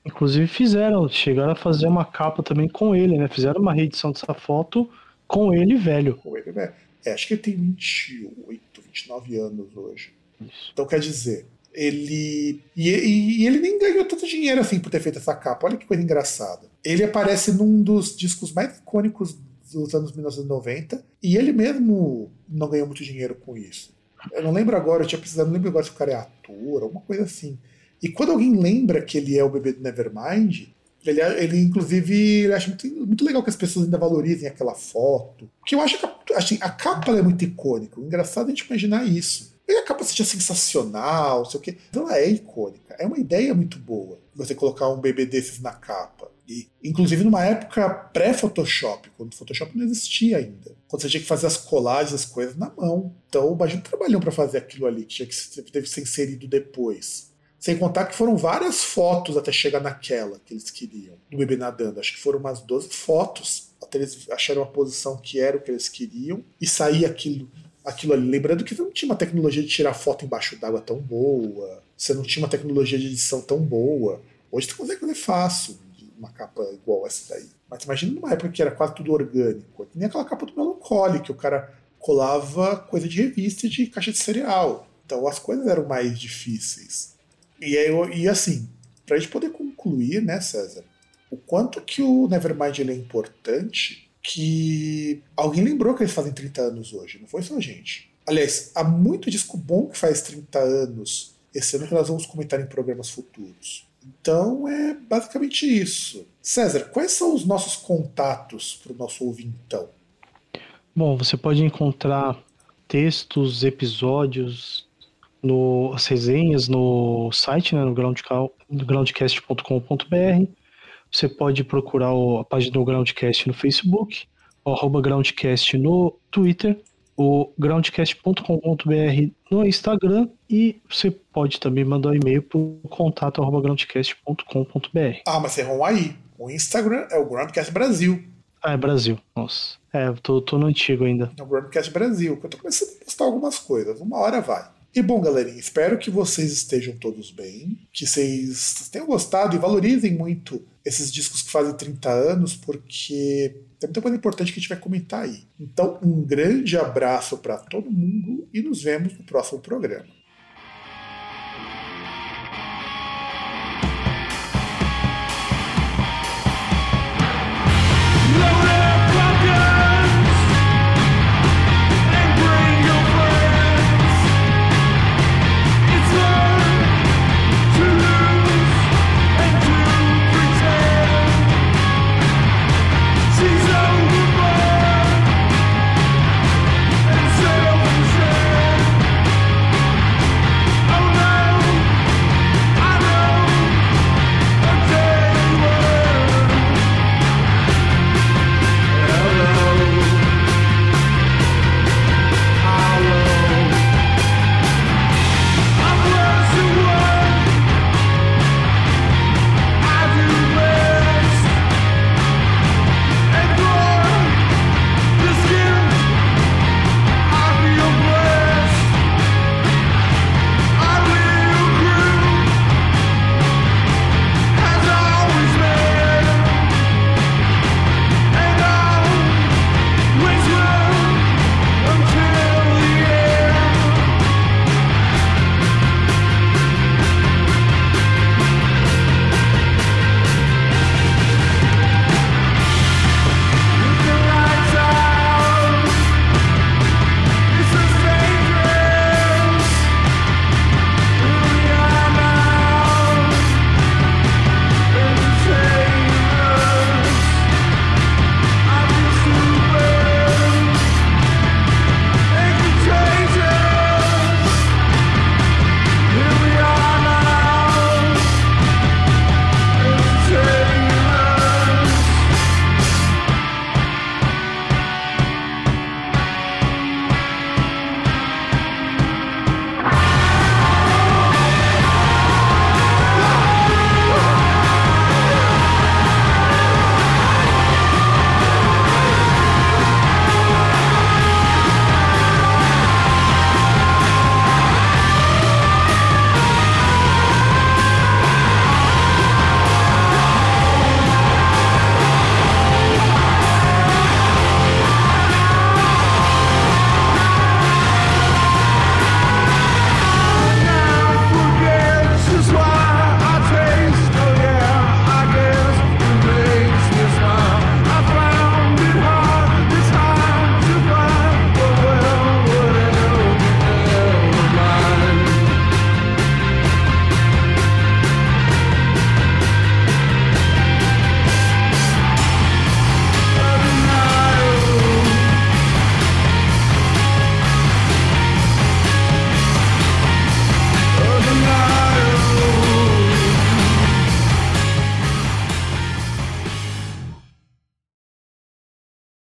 Inclusive fizeram, chegaram a fazer uma capa também com ele, né? Fizeram uma reedição dessa foto com ele velho. Com ele velho. É, acho que ele tem 28, 29 anos hoje. Isso. Então quer dizer, ele. E, e, e, ele nem ganhou tanto dinheiro assim por ter feito essa capa. Olha que coisa engraçada. Ele aparece num dos discos mais icônicos dos anos 1990 e ele mesmo não ganhou muito dinheiro com isso. Eu não lembro agora, eu tinha precisado, não lembro agora se o cara é ator, alguma coisa assim. E quando alguém lembra que ele é o bebê do Nevermind, ele, ele inclusive, ele acha muito, muito legal que as pessoas ainda valorizem aquela foto. Porque eu acho que a, assim, a capa é muito icônica. O engraçado é a gente imaginar isso. E a capa seja sensacional, sei o quê. Então ela é icônica. É uma ideia muito boa você colocar um bebê desses na capa. E, inclusive numa época pré-Photoshop, quando o Photoshop não existia ainda. Quando você tinha que fazer as colagens, as coisas na mão. Então, imagina trabalhou para fazer aquilo ali, que tinha que teve que ser inserido depois. Sem contar que foram várias fotos até chegar naquela que eles queriam, do bebê nadando. Acho que foram umas 12 fotos até eles acharam uma posição que era o que eles queriam e sair aquilo, aquilo ali. Lembrando que não tinha uma tecnologia de tirar foto embaixo d'água tão boa, você não tinha uma tecnologia de edição tão boa. Hoje você consegue fazer fácil uma capa igual essa daí. Mas imagina numa época que era quase tudo orgânico. Nem aquela capa do Melancholy, que o cara colava coisa de revista de caixa de cereal. Então as coisas eram mais difíceis. E, e assim, para a gente poder concluir, né, César, o quanto que o Nevermind ele é importante, que alguém lembrou que eles fazem 30 anos hoje, não foi só a gente. Aliás, há muito disco bom que faz 30 anos esse ano que nós vamos comentar em programas futuros. Então é basicamente isso. César, quais são os nossos contatos para o nosso ouvintão? Bom, você pode encontrar textos, episódios, no, as resenhas no site, né, no, groundcast.com.br. Você pode procurar o, a página do Groundcast no Facebook, o arroba Groundcast no Twitter, o groundcast.com.br no Instagram e você pode também mandar um e-mail para o contato arroba groundcast.com.br. Ah, mas você errou aí. O Instagram é o Groundcast Brasil. Ah, é Brasil. Nossa. É, tô, tô no antigo ainda. É o Groundcast Brasil, que eu tô começando a postar algumas coisas. Uma hora vai. E bom, galerinha, espero que vocês estejam todos bem, que vocês tenham gostado e valorizem muito esses discos que fazem 30 anos, porque tem muita coisa importante que a gente vai comentar aí. Então, um grande abraço para todo mundo e nos vemos no próximo programa.